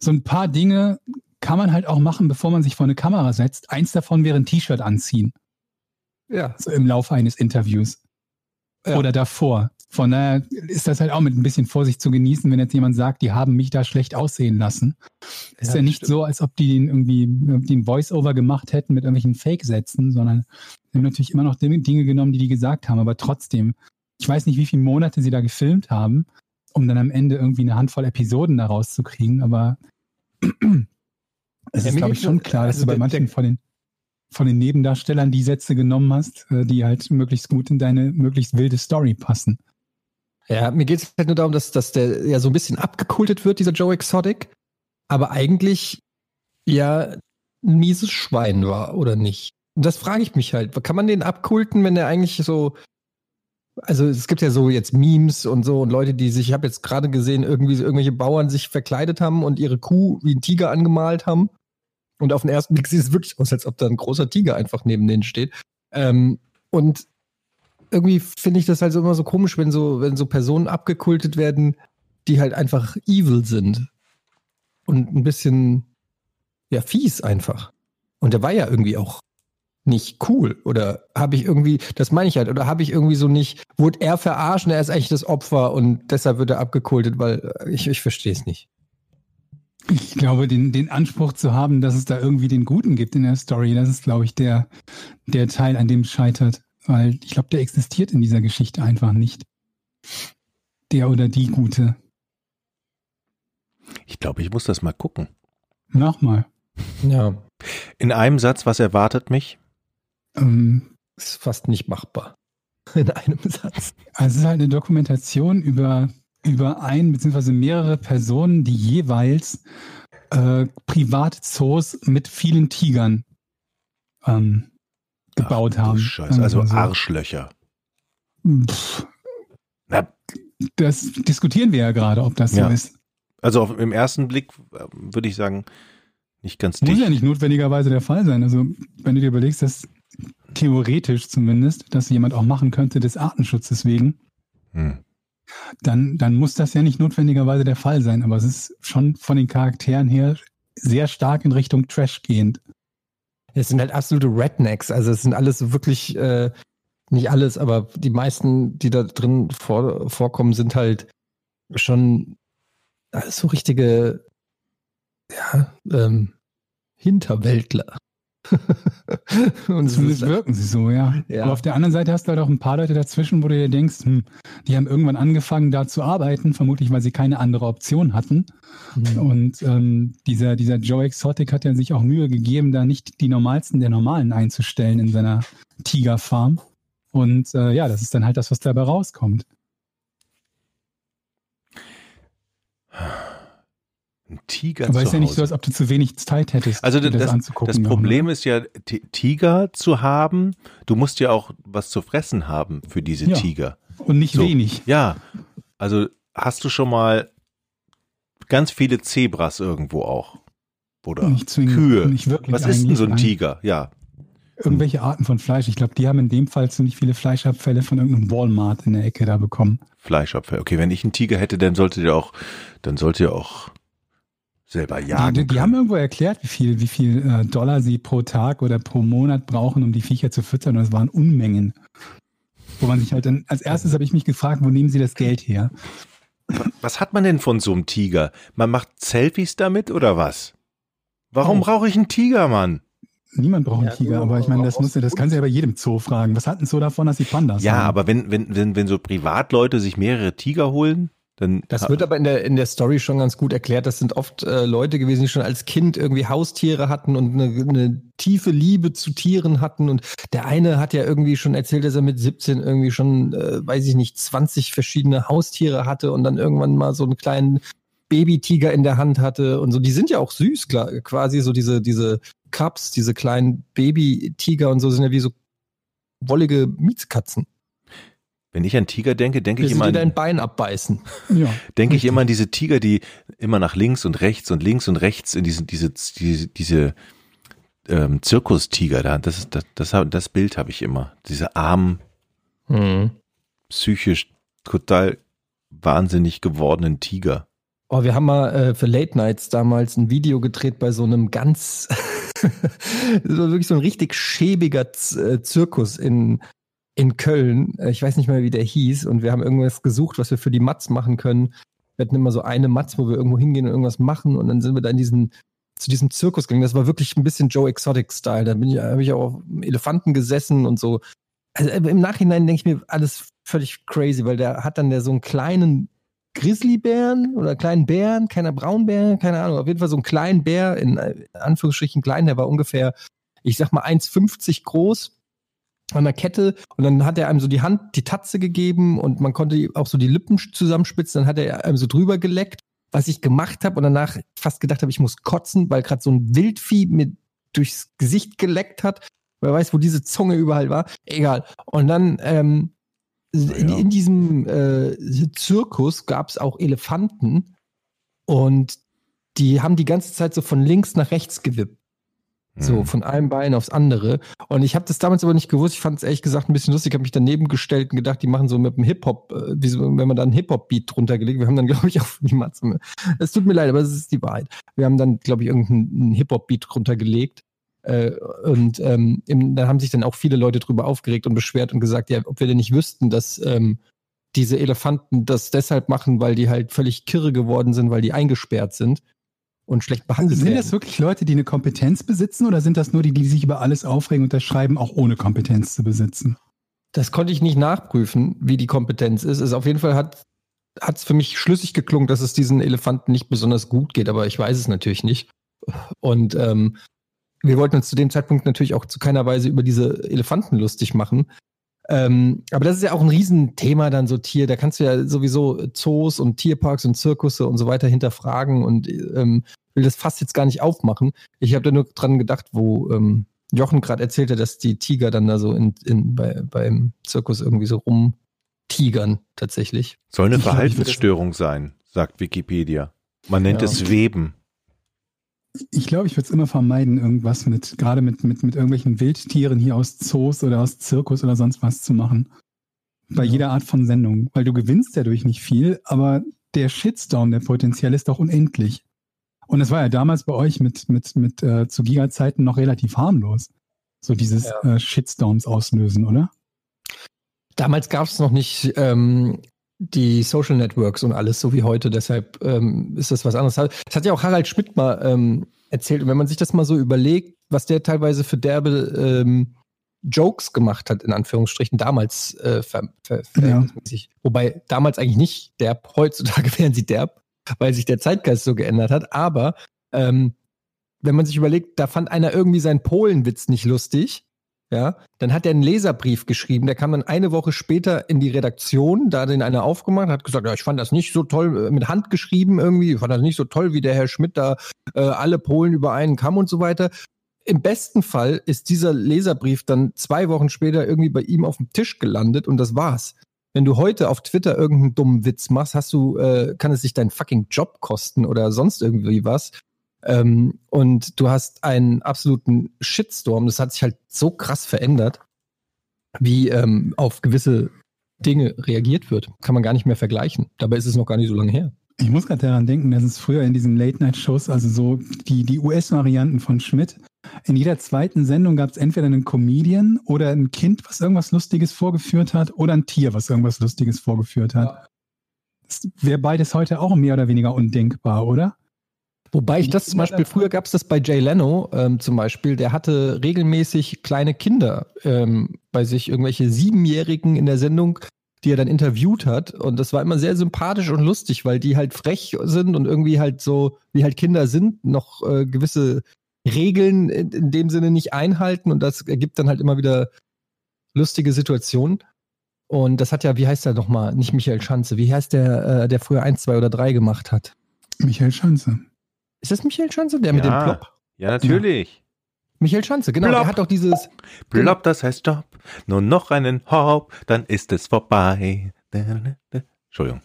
so ein paar Dinge kann man halt auch machen, bevor man sich vor eine Kamera setzt. Eins davon wäre ein T-Shirt anziehen, ja. so im Laufe eines Interviews. Ja. Oder davor. Von daher ist das halt auch mit ein bisschen Vorsicht zu genießen, wenn jetzt jemand sagt, die haben mich da schlecht aussehen lassen. Ist ja, nicht stimmt. so, als ob die den irgendwie ein Voice-Over gemacht hätten mit irgendwelchen Fake-Sätzen, sondern haben natürlich immer noch Dinge genommen, die die gesagt haben. Aber trotzdem, ich weiß nicht, wie viele Monate sie da gefilmt haben, um dann am Ende irgendwie eine Handvoll Episoden daraus zu kriegen. Aber es Ja, ist, glaube ich, schon klar, dass also du bei manchen von den von den Nebendarstellern die Sätze genommen hast, äh, die halt möglichst gut in deine möglichst wilde Story passen. Ja, mir geht es halt nur darum, dass, dass der ja so ein bisschen abgekultet wird, dieser Joe Exotic, aber eigentlich ja ein mieses Schwein war, oder nicht? Und das frage ich mich halt. Kann man den abkulten, wenn der eigentlich so. Also es gibt ja so jetzt Memes und so und Leute, die sich, ich habe jetzt gerade gesehen, irgendwie so irgendwelche Bauern sich verkleidet haben und ihre Kuh wie ein Tiger angemalt haben. Und auf den ersten Blick sieht es wirklich aus, als ob da ein großer Tiger einfach neben denen steht. Ähm, und irgendwie finde ich das halt so immer so komisch, wenn so, wenn so Personen abgekultet werden, die halt einfach evil sind. Und ein bisschen, ja, fies einfach. Und der war ja irgendwie auch nicht cool. Oder habe ich irgendwie, das meine ich halt, oder habe ich irgendwie so nicht, wurde er verarscht und er ist eigentlich das Opfer und deshalb wird er abgekultet, weil äh, ich, ich verstehe es nicht. Ich glaube, den, den Anspruch zu haben, dass es da irgendwie den Guten gibt in der Story, das ist, glaube ich, der, der Teil, an dem es scheitert. Weil ich glaube, der existiert in dieser Geschichte einfach nicht. Der oder die Gute. ich glaube, ich muss das mal gucken. Nochmal. Ja, In einem Satz, was erwartet mich? Ähm, ist fast nicht machbar. In einem Satz. also es ist halt eine Dokumentation über, über ein bzw. mehrere Personen, die jeweils äh, Privatzoos mit vielen Tigern ähm, gebaut Ach, haben. Scheiße, also so. Arschlöcher. Pff, Na, das diskutieren wir ja gerade, ob das Ja. so ist. also auf, im ersten Blick äh, würde ich sagen, nicht ganz Muss dicht. ja nicht notwendigerweise der Fall sein. Also, wenn du dir überlegst, dass theoretisch zumindest, dass jemand auch machen könnte des Artenschutzes wegen, Hm. dann, dann muss das ja nicht notwendigerweise der Fall sein. Aber es ist schon von den Charakteren her sehr stark in Richtung Trash gehend. Es sind halt absolute Rednecks. Also es sind alles wirklich, äh, nicht alles, aber die meisten, die da drin vor, vorkommen, sind halt schon alles so richtige, ja, ähm, Hinterwäldler. Und Zumindest wirken sie so, ja. ja. Aber auf der anderen Seite hast du halt auch ein paar Leute dazwischen, wo du dir denkst, hm, die haben irgendwann angefangen, da zu arbeiten, vermutlich, weil sie keine andere Option hatten. Mhm. Und ähm, dieser, dieser Joe Exotic hat ja sich auch Mühe gegeben, da nicht die normalsten der Normalen einzustellen in seiner Tigerfarm. Und äh, ja, das ist dann halt das, was dabei rauskommt. Ein Tiger Aber ist ja nicht so, als ob du zu wenig Zeit hättest, also das, das anzugucken. Das Problem ist ja, Tiger zu haben, du musst ja auch was zu fressen haben für diese ja. Tiger. Und nicht so. wenig. Ja, also hast du schon mal ganz viele Zebras irgendwo auch? Oder nicht zwingend, Kühe? Nicht wirklich was ist denn so ein Tiger? Ja. Irgendwelche Arten von Fleisch. Ich glaube, die haben in dem Fall ziemlich viele Fleischabfälle von irgendeinem Walmart in der Ecke da bekommen. Fleischabfälle. Okay, wenn ich einen Tiger hätte, dann sollte der auch, dann sollte er auch selber jagen. Die, die haben irgendwo erklärt, wie viel, wie viel äh, Dollar sie pro Tag oder pro Monat brauchen, um die Viecher zu füttern. Und das waren Unmengen. Wo man sich halt dann, als erstes habe ich mich gefragt, wo nehmen sie das Geld her? Was hat man denn von so einem Tiger? Man macht Selfies damit oder was? Warum oh. brauche ich einen Tiger, Mann? Niemand braucht einen ja, Tiger, aber ich meine, das muss das kannst du ja bei jedem Zoo fragen. Was hatten so davon, dass die Pandas Ja, haben? aber wenn, wenn, wenn, wenn so Privatleute sich mehrere Tiger holen, dann, das wird aber in der, in der Story schon ganz gut erklärt. Das sind oft äh, Leute gewesen, die schon als Kind irgendwie Haustiere hatten und eine, eine tiefe Liebe zu Tieren hatten. Und der eine hat ja irgendwie schon erzählt, dass er mit 17 irgendwie schon, äh, weiß ich nicht, 20 verschiedene Haustiere hatte und dann irgendwann mal so einen kleinen Babytiger in der Hand hatte und so. Die sind ja auch süß, klar, quasi so diese, diese Cups, diese kleinen Babytiger und so sind ja wie so wollige Mietskatzen. Wenn ich an Tiger denke, denke ich immer an dein Bein abbeißen. Ja, denke ich immer an diese Tiger, die immer nach links und rechts und links und rechts in diesen diese diese diese ähm, Zirkustiger da. Das ist das das, das Bild habe ich immer. Diese armen, hm. psychisch total wahnsinnig gewordenen Tiger. Oh, wir haben mal äh, für Late Nights damals ein Video gedreht bei so einem ganz, das war wirklich so ein richtig schäbiger Z äh, Zirkus in in Köln. Äh, ich weiß nicht mehr, wie der hieß. Und wir haben irgendwas gesucht, was wir für die Mats machen können. Wir hatten immer so eine Matz, wo wir irgendwo hingehen und irgendwas machen. Und dann sind wir da in diesen, zu diesem Zirkus gegangen. Das war wirklich ein bisschen Joe Exotic-Style. Da bin ich, habe ich auch auf Elefanten gesessen und so. Also äh, im Nachhinein denke ich mir alles völlig crazy, weil der hat dann der so einen kleinen Grizzlybären oder kleinen Bären, keiner Braunbär, keine Ahnung, auf jeden Fall so einen kleinen Bär, in Anführungsstrichen klein, der war ungefähr, ich sag mal 1,50 groß, an der Kette und dann hat er einem so die Hand, die Tatze gegeben und man konnte auch so die Lippen zusammenspitzen, dann hat er einem so drüber geleckt, was ich gemacht habe und danach fast gedacht habe, ich muss kotzen, weil gerade so ein Wildvieh mir durchs Gesicht geleckt hat. Wer weiß, wo diese Zunge überall war. Egal. Und dann ähm, ja. in, in, diesem äh, Zirkus gab es auch Elefanten und die haben die ganze Zeit so von links nach rechts gewippt. So, mhm. von einem Bein aufs andere. Und ich habe das damals aber nicht gewusst. Ich fand es ehrlich gesagt ein bisschen lustig. Ich habe mich daneben gestellt und gedacht, die machen so mit dem Hip-Hop, äh, wie so, wenn man da einen Hip-Hop-Beat drunter gelegt. Wir haben dann, glaube ich, auch die Matze. Es tut mir leid, aber es ist die Wahrheit. Wir haben dann, glaube ich, irgendeinen Hip-Hop-Beat drunter gelegt. Äh, und ähm, im, dann haben sich dann auch viele Leute drüber aufgeregt und beschwert und gesagt, ja, ob wir denn nicht wüssten, dass ähm, diese Elefanten das deshalb machen, weil die halt völlig kirre geworden sind, weil die eingesperrt sind und schlecht behandelt sind werden. Sind das wirklich Leute, die eine Kompetenz besitzen oder sind das nur die, die sich über alles aufregen und das schreiben, auch ohne Kompetenz zu besitzen? Das konnte ich nicht nachprüfen, wie die Kompetenz ist. Es auf jeden Fall hat hat es für mich schlüssig geklungen, dass es diesen Elefanten nicht besonders gut geht, aber ich weiß es natürlich nicht. Und ähm, wir wollten uns zu dem Zeitpunkt natürlich auch zu keiner Weise über diese Elefanten lustig machen. Ähm, aber das ist ja auch ein Riesenthema dann so Tier. Da kannst du ja sowieso Zoos und Tierparks und Zirkusse und so weiter hinterfragen und ähm, will das fast jetzt gar nicht aufmachen. Ich habe da nur dran gedacht, wo ähm, Jochen gerade erzählte, dass die Tiger dann da so in, in, bei, beim Zirkus irgendwie so rumtigern tatsächlich. Soll eine Verhaltensstörung sein, sagt Wikipedia. Man nennt ja. es Weben. Ich glaube, ich würde es immer vermeiden, irgendwas mit, gerade mit, mit, mit irgendwelchen Wildtieren hier aus Zoos oder aus Zirkus oder sonst was zu machen. Bei ja. jeder Art von Sendung. Weil du gewinnst dadurch nicht viel, aber der Shitstorm, der potenziell ist doch unendlich. Und es war ja damals bei euch mit, mit, mit äh, zu Giga-Zeiten noch relativ harmlos. So dieses ja. äh, Shitstorms auslösen, oder? Damals gab es noch nicht ähm, die Social Networks und alles, so wie heute. Deshalb ähm, ist das was anderes. Das hat ja auch Harald Schmidt mal ähm, erzählt. Und wenn man sich das mal so überlegt, was der teilweise für derbe ähm, Jokes gemacht hat, in Anführungsstrichen, damals äh, ver ver verhältnismäßig. Wobei damals eigentlich nicht derb, heutzutage wären sie derb, weil sich der Zeitgeist so geändert hat. Aber ähm, wenn man sich überlegt, da fand einer irgendwie seinen Polenwitz nicht lustig, ja, dann hat er einen Leserbrief geschrieben, der kam dann eine Woche später in die Redaktion, da hat den einer aufgemacht, hat gesagt, ja, ich fand das nicht so toll, äh, mit Hand geschrieben irgendwie, ich fand das nicht so toll, wie der Herr Schmidt da äh, alle Polen über einen Kamm und so weiter. Im besten Fall ist dieser Leserbrief dann zwei Wochen später irgendwie bei ihm auf dem Tisch gelandet und das war's. Wenn du heute auf Twitter irgendeinen dummen Witz machst, hast du, äh, kann es sich deinen fucking Job kosten oder sonst irgendwie was. Ähm, und du hast einen absoluten Shitstorm. Das hat sich halt so krass verändert, wie ähm, auf gewisse Dinge reagiert wird. Kann man gar nicht mehr vergleichen. Dabei ist es noch gar nicht so lange her. Ich muss gerade daran denken, dass es früher in diesen Late-Night-Shows, also so die, die US-Varianten von Schmidt, in jeder zweiten Sendung gab es entweder einen Comedian oder ein Kind, was irgendwas Lustiges vorgeführt hat, oder ein Tier, was irgendwas Lustiges vorgeführt hat. Das wäre beides heute auch mehr oder weniger undenkbar, oder? Wobei ich das zum Beispiel, früher gab es das bei Jay Leno ähm, zum Beispiel, der hatte regelmäßig kleine Kinder ähm, bei sich, irgendwelche Siebenjährigen in der Sendung, die er dann interviewt hat. Und das war immer sehr sympathisch und lustig, weil die halt frech sind und irgendwie halt so, wie halt Kinder sind, noch äh, gewisse Regeln in, in dem Sinne nicht einhalten. Und das ergibt dann halt immer wieder lustige Situationen. Und das hat ja, wie heißt der nochmal? Nicht Michael Schanze. Wie heißt der, äh, der früher eins, zwei oder drei gemacht hat? Michael Schanze. Ist das Michael Schanze, der mit dem Plop? Ja, natürlich. Michael Schanze, genau. Plop. Der hat doch dieses. Plop, das heißt Stopp. Nur noch einen Hop, dann ist es vorbei. Entschuldigung.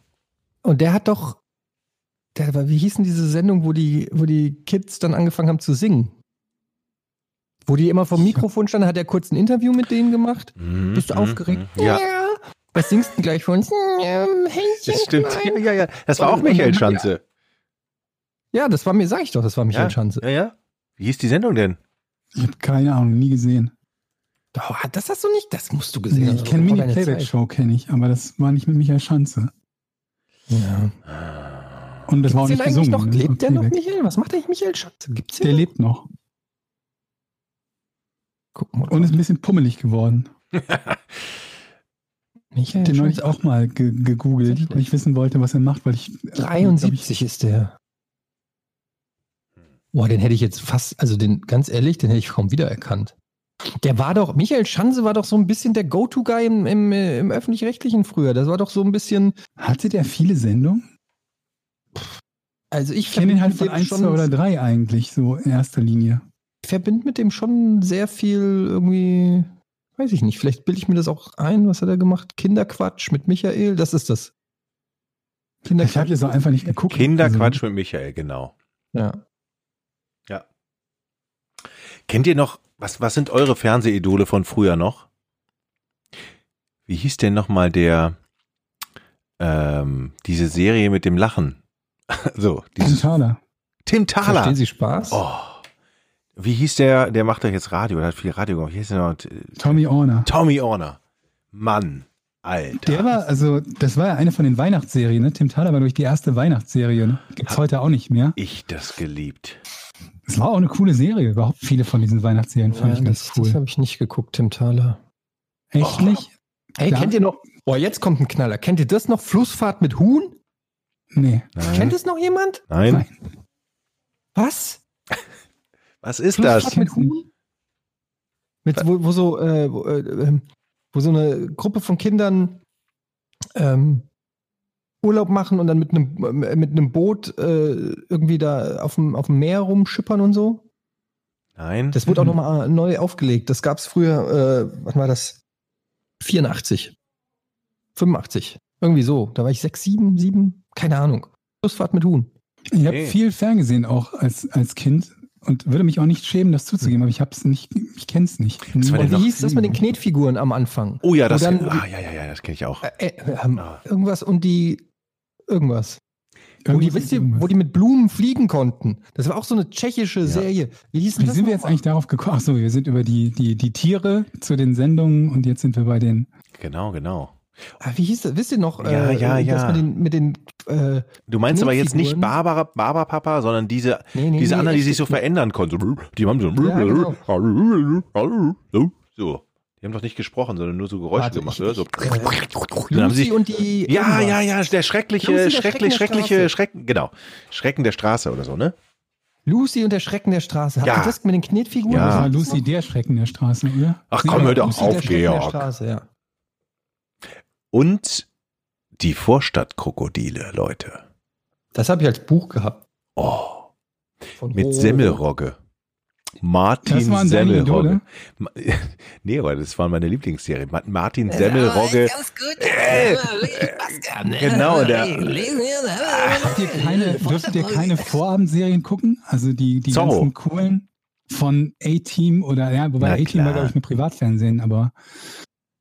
Und der hat doch. Der, wie hieß denn diese Sendung, wo die, wo die Kids dann angefangen haben zu singen? Wo die immer vom Mikrofon standen, hat er kurz ein Interview mit denen gemacht. Mhm, Bist du mhm, aufgeregt? mhm. Ja, Was singst du gleich von uns? das stimmt. Ja, ja, ja. Das war auch Michael Schanze. Ja, das war mir, sag ich doch, das war Michael Ja, Schanze. ja, ja. Wie hieß die Sendung denn? Ich habe keine Ahnung, nie gesehen. Oh, das hast du nicht, das musst du gesehen haben. ich kenne Vor deiner Mini-Playback-Show, kenne ich, aber das war nicht mit Michael Schanze. Ja. Und das war auch Gibt's nicht gesungen. noch? ne? Lebt der noch, Playback. Michael? Was macht eigentlich Michael Schanze? Gibt's? Der noch? lebt noch Guck mal. und ist ein bisschen pummelig geworden. Michael Den neulich auch mal ge gegoogelt, weil ich wissen wollte, was er macht, weil ich. äh, glaub 73 ist der. Boah, den hätte ich jetzt fast, also den, ganz ehrlich, den hätte ich kaum wiedererkannt. Der war doch, Michael Schanze war doch so ein bisschen der Go-To-Guy im, im, äh, im Öffentlich-Rechtlichen früher. Das war doch so ein bisschen, hatte der viele Sendungen? also ich Ich kenne ihn halt von 1, 2 oder 3 eigentlich, so in erster Linie. Ich verbinde mit dem schon sehr viel irgendwie, weiß ich nicht, vielleicht bilde ich mir das auch ein, was hat er gemacht? Kinderquatsch mit Michael, das ist das. Ich habe das auch einfach nicht geguckt. Kinderquatsch mit Michael, genau. Ja. Kennt ihr noch, was, was sind eure Fernsehidole von früher noch? Wie hieß denn nochmal der, ähm, diese Serie mit dem Lachen? so, dieses Thaler. Tim Thaler. Verstehen Sie Spaß? Oh. Wie hieß der, der macht doch jetzt Radio, der hat viel Radio gemacht. Wie hieß der noch? Tommy Orner. Tommy Orner. Mann, Alter. Der war, also, das war ja eine von den Weihnachtsserien, ne? Tim Thaler war durch die erste Weihnachtsserie, ne? Gibt's heute auch nicht mehr. ich das geliebt. Es war auch eine coole Serie, überhaupt viele von diesen Weihnachtsserien fand Ja, ich ganz das cool. das habe ich nicht geguckt, Tim Thaler. Echt Oh. nicht? Ey, Klar. kennt ihr noch, boah, jetzt kommt ein Knaller. Kennt ihr das noch? Flussfahrt mit Huhn? Nee. Nein. Kennt es noch jemand? Nein. Was? Was ist Flussfahrt das? mit Huhn? Mit, wo, wo so, äh, wo, äh, ähm, wo so eine Gruppe von Kindern ähm, Urlaub machen und dann mit einem äh, mit einem Boot äh, irgendwie da auf dem, auf dem Meer rumschippern und so. Nein. Das wurde auch nochmal neu aufgelegt. Das gab es früher, äh, was war das? 84. 85. Irgendwie so. Da war ich sechs, sieben, sieben, keine Ahnung. Flussfahrt mit Huhn. Ich habe viel ferngesehen auch als, als Kind und würde mich auch nicht schämen, das zuzugeben, aber ich hab's nicht, ich kenn's nicht. Das Und wie noch- hieß das mit den Knetfiguren am Anfang? oh ja, das, dann- ah, ja, ja, ja, das kenne ich auch. Äh, äh, Ah. Irgendwas und die irgendwas. Wo die, wisst ihr, wo die mit Blumen fliegen konnten. Das war auch so eine tchechische Ja. Serie. Wie hieß denn Wie das? sind wir jetzt mal? eigentlich darauf gekommen? Achso, wir sind über die, die, die Tiere zu den Sendungen und jetzt sind wir bei den. Genau, genau. Ah, wie hieß das? Wisst ihr noch? Ja, äh, ja, ja. mit den, mit den äh, Du meinst aber jetzt nicht Knetfiguren. Barbara, Barbapapa, sondern diese, nee, nee, diese nee, anderen, die sich so verändern konnten. Die haben so, so. Die haben doch nicht gesprochen, sondern nur so Geräusche Warte, gemacht, ich- oder? So. ich- Dann haben Lucy sie, und die. ja, irgendwas. ja, ja, der schreckliche, Lucy, der schrecklich, Schrecken der schreckliche, Straße. Schrecken, genau. Schrecken der Straße oder so, ne? Lucy und der Schrecken der Straße. Habt Ja. ihr das mit den Knetfiguren? Ja. Das war Lucy der Schrecken der Straße, oder? Ach komm, hör doch Lucy, auf, der Schrecken der Georg. Straße, ja. Und die Vorstadtkrokodile, Leute. Das habe ich als Buch gehabt. Oh, Von mit Ho- Semmelrogge. Martin waren Semmelrogge. Nee, aber das war meine Lieblingsserie. Ma- Martin Semmelrogge. Ganz gut. Äh, ne? genau, der- Habt ihr keine, dürftet ihr keine Vorabendserien gucken? Also die, die Zorro. ganzen coolen von A-Team oder, ja, wobei A-Team war, glaube ich, nur Privatfernsehen, aber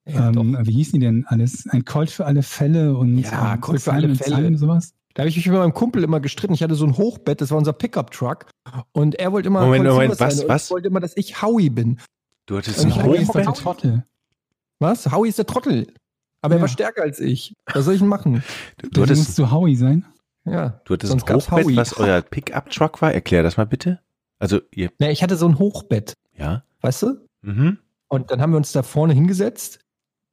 Ja, ähm, wie hießen die denn alles? Ein Colt für alle Fälle und Ja, ähm, Colt für alle Fälle. Simon, sowas? Da habe ich mich mit meinem Kumpel immer gestritten. Ich hatte so ein Hochbett, das war unser Pickup-Truck. Und er wollte immer. Moment, Moment, was, sein was? Ich wollte immer, dass ich Howie bin. Du hattest ein Howie ist der Hochbett. Trottel. Was? Howie ist der Trottel. Aber er Ja. war stärker als ich. Was soll ich denn machen? Du Deswegen hattest, musst du Howie sein. Ja. du hattest sonst ein Hochbett, Howie. was euer Pickup-Truck war. Erklär das mal bitte. Also, ihr, Na, ich hatte so ein Hochbett, ja. weißt du? Mhm. Und dann haben wir uns da vorne hingesetzt.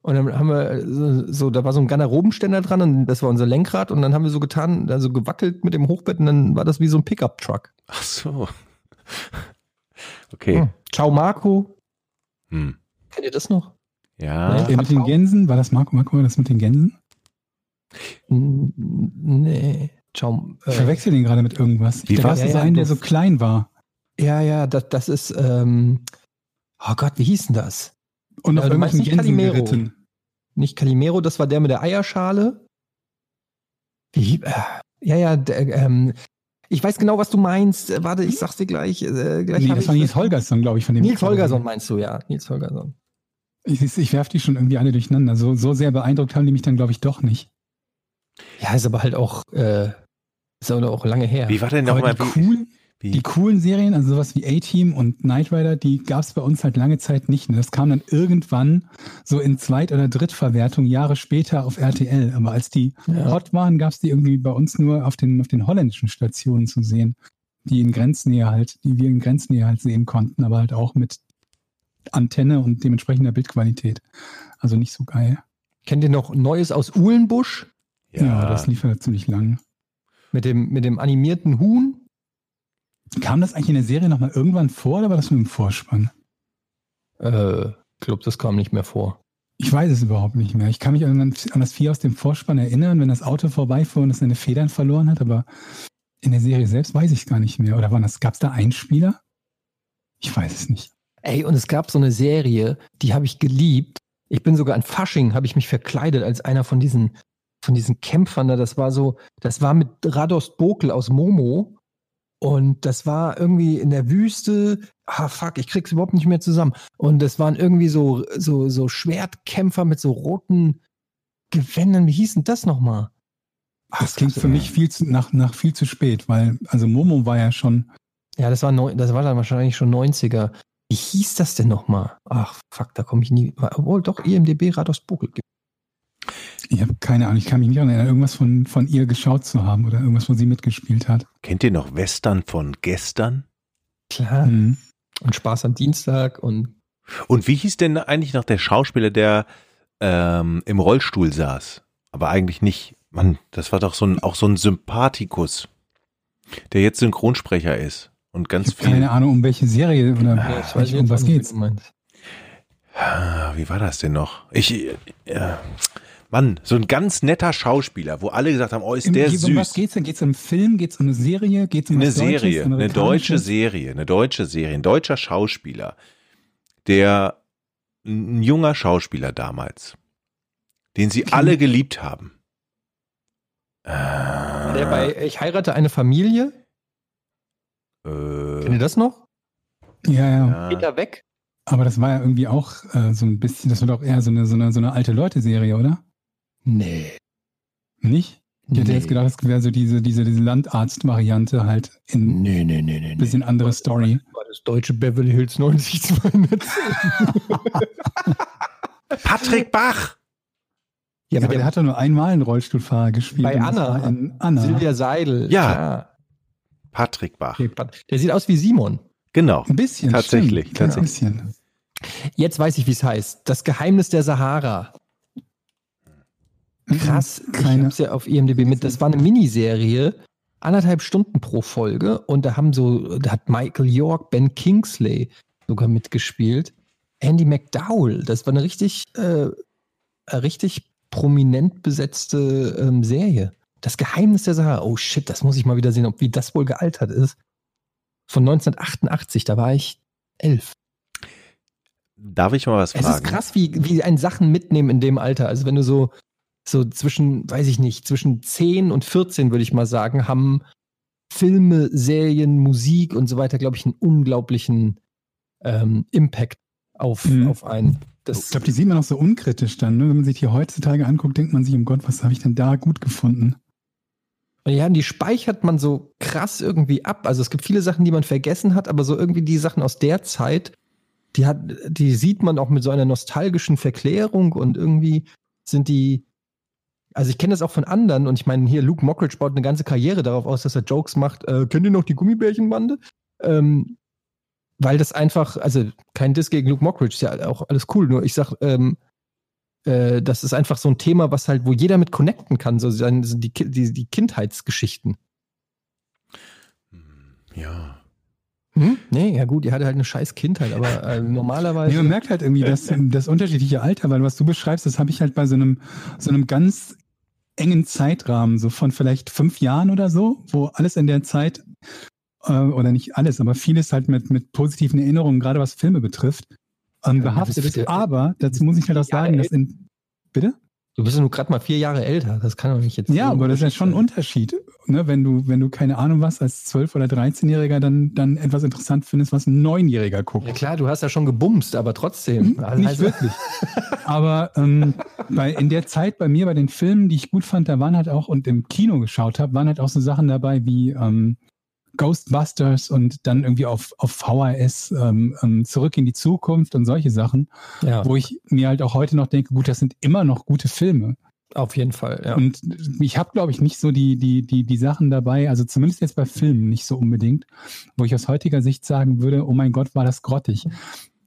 Und dann haben wir so, so da war so ein Garderobenständer dran und das war unser Lenkrad. Und dann haben wir so getan, also gewackelt mit dem Hochbett und dann war das wie so ein Pickup-Truck. Ach so. Okay. Hm. Ciao Marco. Hm. Kennt ihr das noch? Ja. Nee. Der mit den Gänsen, war das Marco, Marco, war das mit den Gänsen? N- Nee. Ciao. Ich Äh, verwechsel den gerade mit irgendwas. Wie da war- gab es Ja, einen, der das- so klein war. ja, ja, das, das ist, ähm, oh Gott, wie hieß denn das? Und du meinst irgendwelchen nicht Gänsen Calimero. geritten. Nicht Calimero, das war der mit der Eierschale. Wie, äh, ja, ja, der, ähm, ich weiß genau, was du meinst. Äh, Warte, ich sag's dir gleich. Äh, gleich Nee, das ich- war Nils Holgersson, glaube ich, von dem. Nils Holgersson meinst du, ja. Nils Holgersson. Ich, ich werfe die schon irgendwie alle durcheinander. So, so sehr beeindruckt haben die mich dann, glaube ich, doch nicht. Ja, ist aber halt auch, äh, ist aber auch lange her. Wie war denn nochmal? cool, Wie, die coolen Serien, also sowas wie A-Team und Knight Rider, die gab es bei uns halt lange Zeit nicht. Das kam dann irgendwann so in Zweit- oder Drittverwertung Jahre später auf RTL. Aber als die Ja. hot waren, gab es die irgendwie bei uns nur auf den, auf den holländischen Stationen zu sehen, die in Grenznähe halt, die wir in Grenznähe halt sehen konnten, aber halt auch mit Antenne und dementsprechender Bildqualität. Also nicht so geil. Kennt ihr noch Neues aus Uhlenbusch? Ja, das lief ja ziemlich lang. Mit dem, mit dem animierten Huhn? Kam das eigentlich in der Serie nochmal irgendwann vor oder war das nur im Vorspann? Äh, ich glaube, das kam nicht mehr vor. Ich weiß es überhaupt nicht mehr. Ich kann mich an, an das Vieh aus dem Vorspann erinnern, wenn das Auto vorbeifuhr und es seine Federn verloren hat, aber in der Serie selbst weiß ich es gar nicht mehr. Oder waren das, gab es da Einspieler? Ich weiß es nicht. Ey, und es gab so eine Serie, die habe ich geliebt. Ich bin sogar an Fasching, habe ich mich verkleidet als einer von diesen, von diesen Kämpfern da. Das war so, das war mit Radost Bokel aus Momo. Und das war irgendwie in der Wüste. Ah, fuck, ich krieg's überhaupt nicht mehr zusammen. Und das waren irgendwie so, so, so Schwertkämpfer mit so roten Gewändern. Wie hieß denn das nochmal? Ach, Das klingt für mich viel zu, nach, nach viel zu spät, weil, also Momo war ja schon, Ja, das war, neun, das war dann wahrscheinlich schon 90er. Wie hieß das denn nochmal? Ach, fuck, da komme ich nie. Obwohl, doch, IMDB Rados Buckel gibt. Ich habe keine Ahnung, ich kann mich nicht erinnern, irgendwas von, von ihr geschaut zu haben oder irgendwas, wo sie mitgespielt hat. Kennt ihr noch Western von gestern? Klar. Mhm. Und Spaß am Dienstag und. Und wie hieß denn eigentlich noch der Schauspieler, der ähm, im Rollstuhl saß? Aber eigentlich nicht. Mann, das war doch so ein, auch so ein Sympathikus, der jetzt Synchronsprecher ist und ganz Ich habe viel. keine Ahnung, um welche Serie oder Ja, das weiß ich um was nicht, geht's. Ah, Wie war das denn noch? Ich, äh, Mann, so ein ganz netter Schauspieler, wo alle gesagt haben, oh, ist Im- der um was süß. geht's denn? Geht's um einen Film? Geht's um eine Serie? Geht's um Eine was Deutsches, Serie, eine deutsche? Serie, eine deutsche Serie, ein deutscher Schauspieler, der ein junger Schauspieler damals, den sie alle geliebt haben. Äh, Der bei Ich heirate eine Familie. Kennt ihr äh, das noch? Ja, ja. ja. Peter Weg. Aber das war ja irgendwie auch äh, so ein bisschen, das war doch eher so eine, so eine, so eine alte Leute-Serie, oder? Nee. Nicht? Ich hätte nee. jetzt gedacht, das wäre so diese, diese, diese Landarzt-Variante halt in Nee, nee, nee, nee. ein bisschen andere Story. War das deutsche Beverly Hills 90210. Patrick Bach! Ja, Ja, aber der hat doch nur einmal einen Rollstuhlfahrer gespielt. bei Anna, Anna. Silvia Seidel. Ja. klar. Patrick Bach. Der sieht aus wie Simon. Genau. Ein bisschen. Tatsächlich, stimmt. tatsächlich. Ein bisschen. Jetzt weiß ich, wie es heißt. Das Geheimnis der Sahara. Krass. Ich Keine- hab's ja auf IMDb mit. Das war eine Miniserie, anderthalb Stunden pro Folge. Und da haben so, da hat Michael York, Ben Kingsley sogar mitgespielt. Andy McDowell. Das war eine richtig, äh, eine richtig prominent besetzte ähm, Serie. Das Geheimnis der Sahara. Oh shit, das muss ich mal wieder sehen, ob wie das wohl gealtert ist. Von 1988, da war ich elf. Darf ich mal was Es fragen? ist krass, wie, wie ein Sachen mitnehmen in dem Alter. Also wenn du so, so zwischen, weiß ich nicht, zwischen 10 und 14, würde ich mal sagen, haben Filme, Serien, Musik und so weiter, glaube ich, einen unglaublichen ähm, Impact auf, Mhm. auf einen. Ich Das, glaube, die sieht man auch so unkritisch dann. Ne? Wenn man sich die heutzutage anguckt, denkt man sich, um Gott, was habe ich denn da gut gefunden? ja, und die speichert man so krass irgendwie ab. Also es gibt viele Sachen, die man vergessen hat, aber so irgendwie die Sachen aus der Zeit, die hat, die sieht man auch mit so einer nostalgischen Verklärung und irgendwie sind die, also ich kenne das auch von anderen und ich meine, hier Luke Mockridge baut eine ganze Karriere darauf aus, dass er Jokes macht. Äh, kennt ihr noch die Gummibärchenbande? Ähm, weil das einfach, also kein Diss gegen Luke Mockridge, ist ja auch alles cool, nur ich sag, ähm, äh, das ist einfach so ein Thema, was halt, wo jeder mit connecten kann, so die, die, die Kindheitsgeschichten. Ja. Hm? Nee, ja gut, ihr hatte halt eine scheiß Kindheit, aber äh, normalerweise. Nee, man merkt halt irgendwie das, das unterschiedliche Alter, weil was du beschreibst, das habe ich halt bei so einem, so einem ganz engen Zeitrahmen, so von vielleicht fünf Jahren oder so, wo alles in der Zeit, äh, oder nicht alles, aber vieles halt mit, mit positiven Erinnerungen, gerade was Filme betrifft, ähm, Ja, behaftet ist- ist. Aber dazu muss ich halt auch sagen, dass in, bitte? Du bist ja nur gerade mal vier Jahre älter, das kann doch nicht jetzt. Ja, aber das ist ja schon ein. Unterschied. Ne? Wenn du, wenn du keine Ahnung was als 12- oder 13-Jähriger dann, dann etwas interessant findest, was ein Neunjähriger guckt. Ja klar, du hast ja schon gebumst, aber trotzdem. Also- Nicht wirklich. Aber ähm, bei, in der Zeit bei mir, bei den Filmen, die ich gut fand, da waren halt auch, und im Kino geschaut habe, waren halt auch so Sachen dabei wie ähm, Ghostbusters und dann irgendwie auf, auf VHS ähm, ähm, Zurück in die Zukunft und solche Sachen, Ja, wo ich mir halt auch heute noch denke, gut, das sind immer noch gute Filme. auf jeden Fall. Ja. Und ich habe, glaube ich, nicht so die, die, die, die Sachen dabei, also zumindest jetzt bei Filmen nicht so unbedingt, wo ich aus heutiger Sicht sagen würde, oh mein Gott, war das grottig.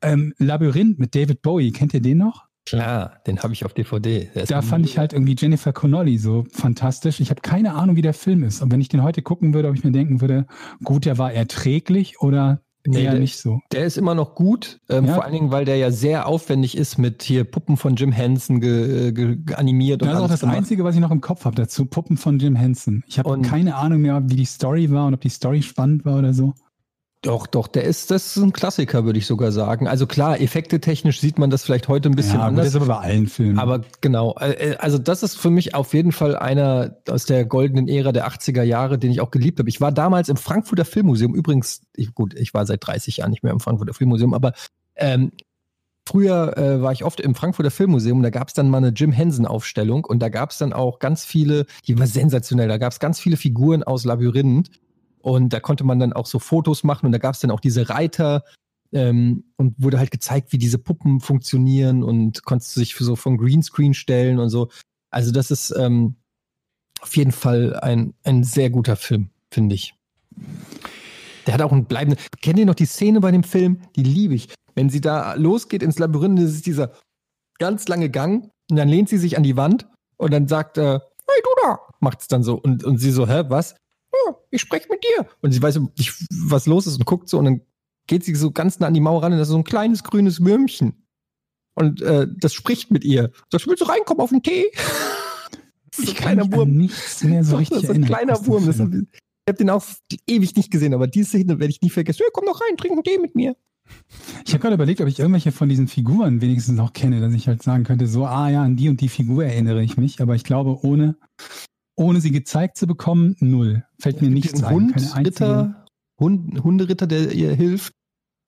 Ähm, Labyrinth mit David Bowie, kennt ihr den noch? Klar, den habe ich auf DVD. Da fand ich halt irgendwie Jennifer Connolly so fantastisch. Ich habe keine Ahnung, wie der Film ist. Und wenn ich den heute gucken würde, ob ich mir denken würde, gut, der war erträglich oder Nee, eher der- nicht so. Der ist immer noch gut, ähm, Ja. vor allen Dingen, weil der ja sehr aufwendig ist mit hier Puppen von Jim Henson ge, ge, ge animiert und Das ist auch das gemacht. Einzige, was ich noch im Kopf habe dazu. Puppen von Jim Henson. Ich habe Und- keine Ahnung mehr, wie die Story war und ob die Story spannend war oder so. Doch, doch, der ist, das ist ein Klassiker, würde ich sogar sagen. Also klar, effektetechnisch sieht man das vielleicht heute ein bisschen ja, anders. das ist aber bei allen Filmen. Aber genau, äh, also das ist für mich auf jeden Fall einer aus der goldenen Ära der 80er Jahre, den ich auch geliebt habe. Ich war damals im Frankfurter Filmmuseum, übrigens, ich, gut, ich war seit 30 Jahren nicht mehr im Frankfurter Filmmuseum, aber ähm, früher äh, war ich oft im Frankfurter Filmmuseum da gab es dann mal eine Jim Henson-Aufstellung und da gab es dann auch ganz viele, die war sensationell, da gab es ganz viele Figuren aus Labyrinth und da konnte man dann auch so Fotos machen und da gab es dann auch diese Reiter, ähm, und wurde halt gezeigt, wie diese Puppen funktionieren und konntest du für so von Greenscreen stellen und so. Also das ist ähm, auf jeden Fall ein, ein sehr guter Film, finde ich. Der hat auch einen bleibenden. Kennt ihr noch die Szene bei dem Film? Die liebe ich. Wenn sie da losgeht ins Labyrinth, das ist dieser ganz lange Gang und dann lehnt sie sich an die Wand und dann sagt er, hey du da, macht's dann so und, und sie so, hä, was? Ja, ich spreche mit dir. Und sie weiß nicht, was los ist und guckt so und dann geht sie so ganz nah an die Mauer ran und das ist so ein kleines grünes Würmchen. Und äh, das spricht mit ihr. Sagt, willst du reinkommen auf den Tee? Das ist ich ein kleiner Wurm. nichts mehr so Doch, richtig das ist ein kleiner Wurm. Hab, ich habe den auch ewig nicht gesehen, aber diese Szene werde ich nie vergessen. Ja, komm doch rein, trink einen Tee mit mir. Ich habe gerade überlegt, ob ich irgendwelche von diesen Figuren wenigstens noch kenne, dass ich halt sagen könnte, so, ah ja, an die und die Figur erinnere ich mich. Aber ich glaube, ohne, ohne sie gezeigt zu bekommen, null. Fällt mir nichts ein. Hund, Ritter, Hund, Hunderitter, der ihr hilft,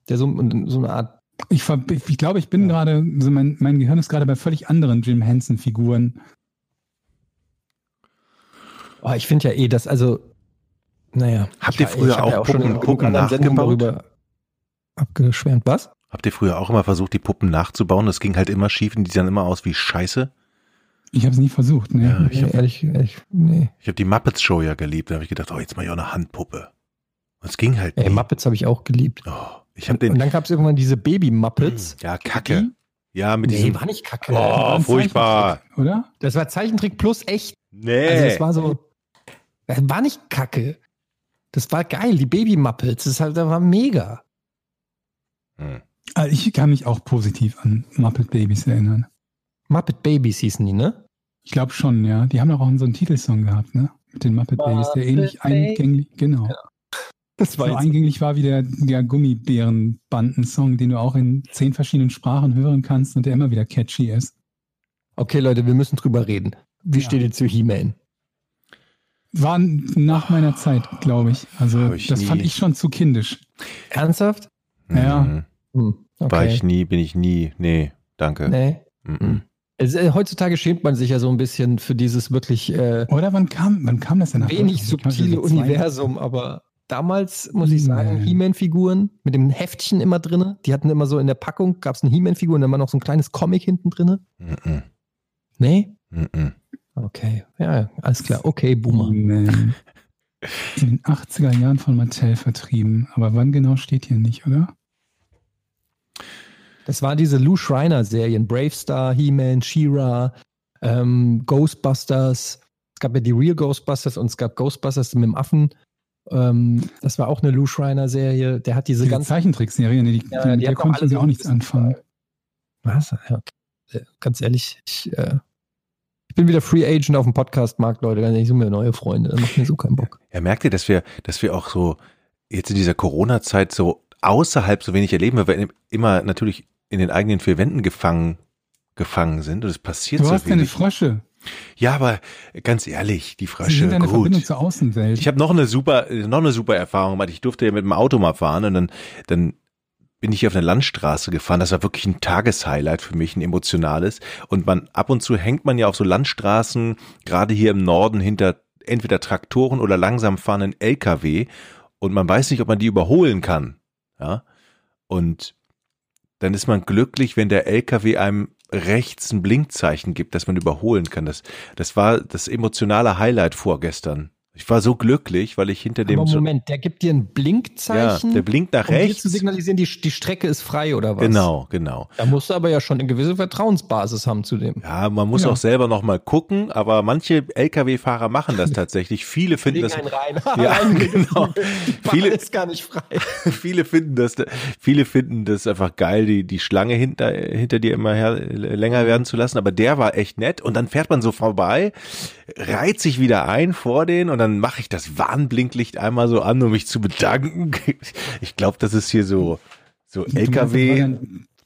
der so, so eine Art Ich, ich, ich glaube, ich bin Ja. gerade, so mein, mein Gehirn ist gerade bei völlig anderen Jim Henson-Figuren. Oh, ich finde ja eh, dass, also, naja. Habt ich, ihr früher ich hab ja auch schon Puppen- genug Puppen nachgebaut? darüber abgeschwärmt. Was? Habt ihr früher auch immer versucht, die Puppen nachzubauen? Das ging halt immer schief und die sahen immer aus wie Scheiße. Ich habe es nie versucht. Ne? Ja, ich Nee, habe ehrlich, ehrlich, nee. ich hab die Muppets Show ja geliebt. Da habe ich gedacht, oh, jetzt mache ich auch eine Handpuppe. Und es ging halt Ey, nicht. Muppets habe ich auch geliebt. Oh, ich habe Und den. dann gab es irgendwann diese Baby-Muppets. Ja, Kacke. Ja, mit Nee, diesem. war nicht kacke. Oh, furchtbar. Oder? Das war Zeichentrick plus echt. Nee. Also es war so, das war nicht kacke. Das war geil, die Baby-Muppets. Das, halt- das war mega. Hm. Also ich kann mich auch positiv an Muppet Babies erinnern. Muppet Babies hießen die, ne? Ich glaube schon, ja. Die haben doch auch so einen Titelsong gehabt, ne? Mit den Muppet Babies, der ähnlich Muppet Babies. eingänglich, genau. Das So eingänglich war wie der, der Gummibären-Banden-Song, den du auch in zehn verschiedenen Sprachen hören kannst und der immer wieder catchy ist. Okay, Leute, wir müssen drüber reden. Wie Ja. steht ihr zu He-Man? War nach meiner Zeit, glaube ich. Also ich das nie. fand ich schon zu kindisch. Ernsthaft? Ja. Mhm. Hm, okay. War ich nie, bin ich nie. Nee, danke. Nee. Mhm. Es, äh, heutzutage schämt man sich ja so ein bisschen für dieses wirklich äh, Oder wann kam, wann kam das denn nach wenig subtile Universum, aber damals, muss ich sagen, He-Man. He-Man-Figuren mit dem Heftchen immer drinne. Die hatten immer so in der Packung, gab es eine He-Man-Figur und dann war noch so ein kleines Comic hinten drinne. Mhm. Nee? Mhm. Okay. Ja, alles klar. Okay, Boomer. In den 80er Jahren von Mattel vertrieben. Aber wann genau steht hier nicht, oder? Das waren diese Lou Schreiner-Serien. Brave Star, He-Man, She-Ra, ähm, Ghostbusters. Es gab ja die Real Ghostbusters und es gab Ghostbusters mit dem Affen. Ähm, das war auch eine Lou Schreiner-Serie. Der hat diese Diese ganzen. Zeichentrickserie, ne, die, Ja, die, die mit der konnten sie auch nichts anfangen. Was? Ja, okay. Äh, Ganz ehrlich, ich, äh, ich bin wieder Free Agent auf dem Podcast-Markt, Leute. Ich suche mir neue Freunde. Das macht mir so keinen Bock. Ja, merkt ihr, dass wir, dass wir auch so jetzt in dieser Corona-Zeit so außerhalb so wenig erleben, weil wir immer natürlich in den eigenen vier Wänden gefangen, gefangen sind und es passiert Du so hast deine wenig. Frösche. Ja, aber ganz ehrlich, die Sie Frösche, sind eine Verbindung gut. zur Außenwelt. Ich habe noch eine super, noch eine super Erfahrung gemacht. Ich durfte ja mit dem Auto mal fahren und dann, dann bin ich hier auf eine Landstraße gefahren. Das war wirklich ein Tageshighlight für mich, ein emotionales. Und man ab und zu hängt man ja auf so Landstraßen, gerade hier im Norden hinter entweder Traktoren oder langsam fahrenden LKW und man weiß nicht, ob man die überholen kann. Ja. Und dann ist man glücklich, wenn der LKW einem rechts ein Blinkzeichen gibt, dass man überholen kann. Das, das war das emotionale Highlight vorgestern. Ich war so glücklich, weil ich hinter dem Aber Moment, der gibt dir ein ja, Blinkzeichen, der blinkt nach um rechts. zu signalisieren, die, die Strecke ist frei oder was? Genau, genau. Da musst du aber ja schon eine gewisse Vertrauensbasis haben zu dem. Ja, man muss Ja. auch selber noch mal gucken, aber manche LKW-Fahrer machen das tatsächlich. Viele finden das, rein. Ja, Rein, genau. Viele- ist gar nicht frei. viele finden das, viele finden das einfach geil, die, die Schlange hinter, hinter dir immer her, länger werden zu lassen. Aber der war echt nett. Und dann fährt man so vorbei, reiht sich wieder ein vor den und dann mache ich das Warnblinklicht einmal so an, um mich zu bedanken. Ich glaube, das ist hier so, so war LKW.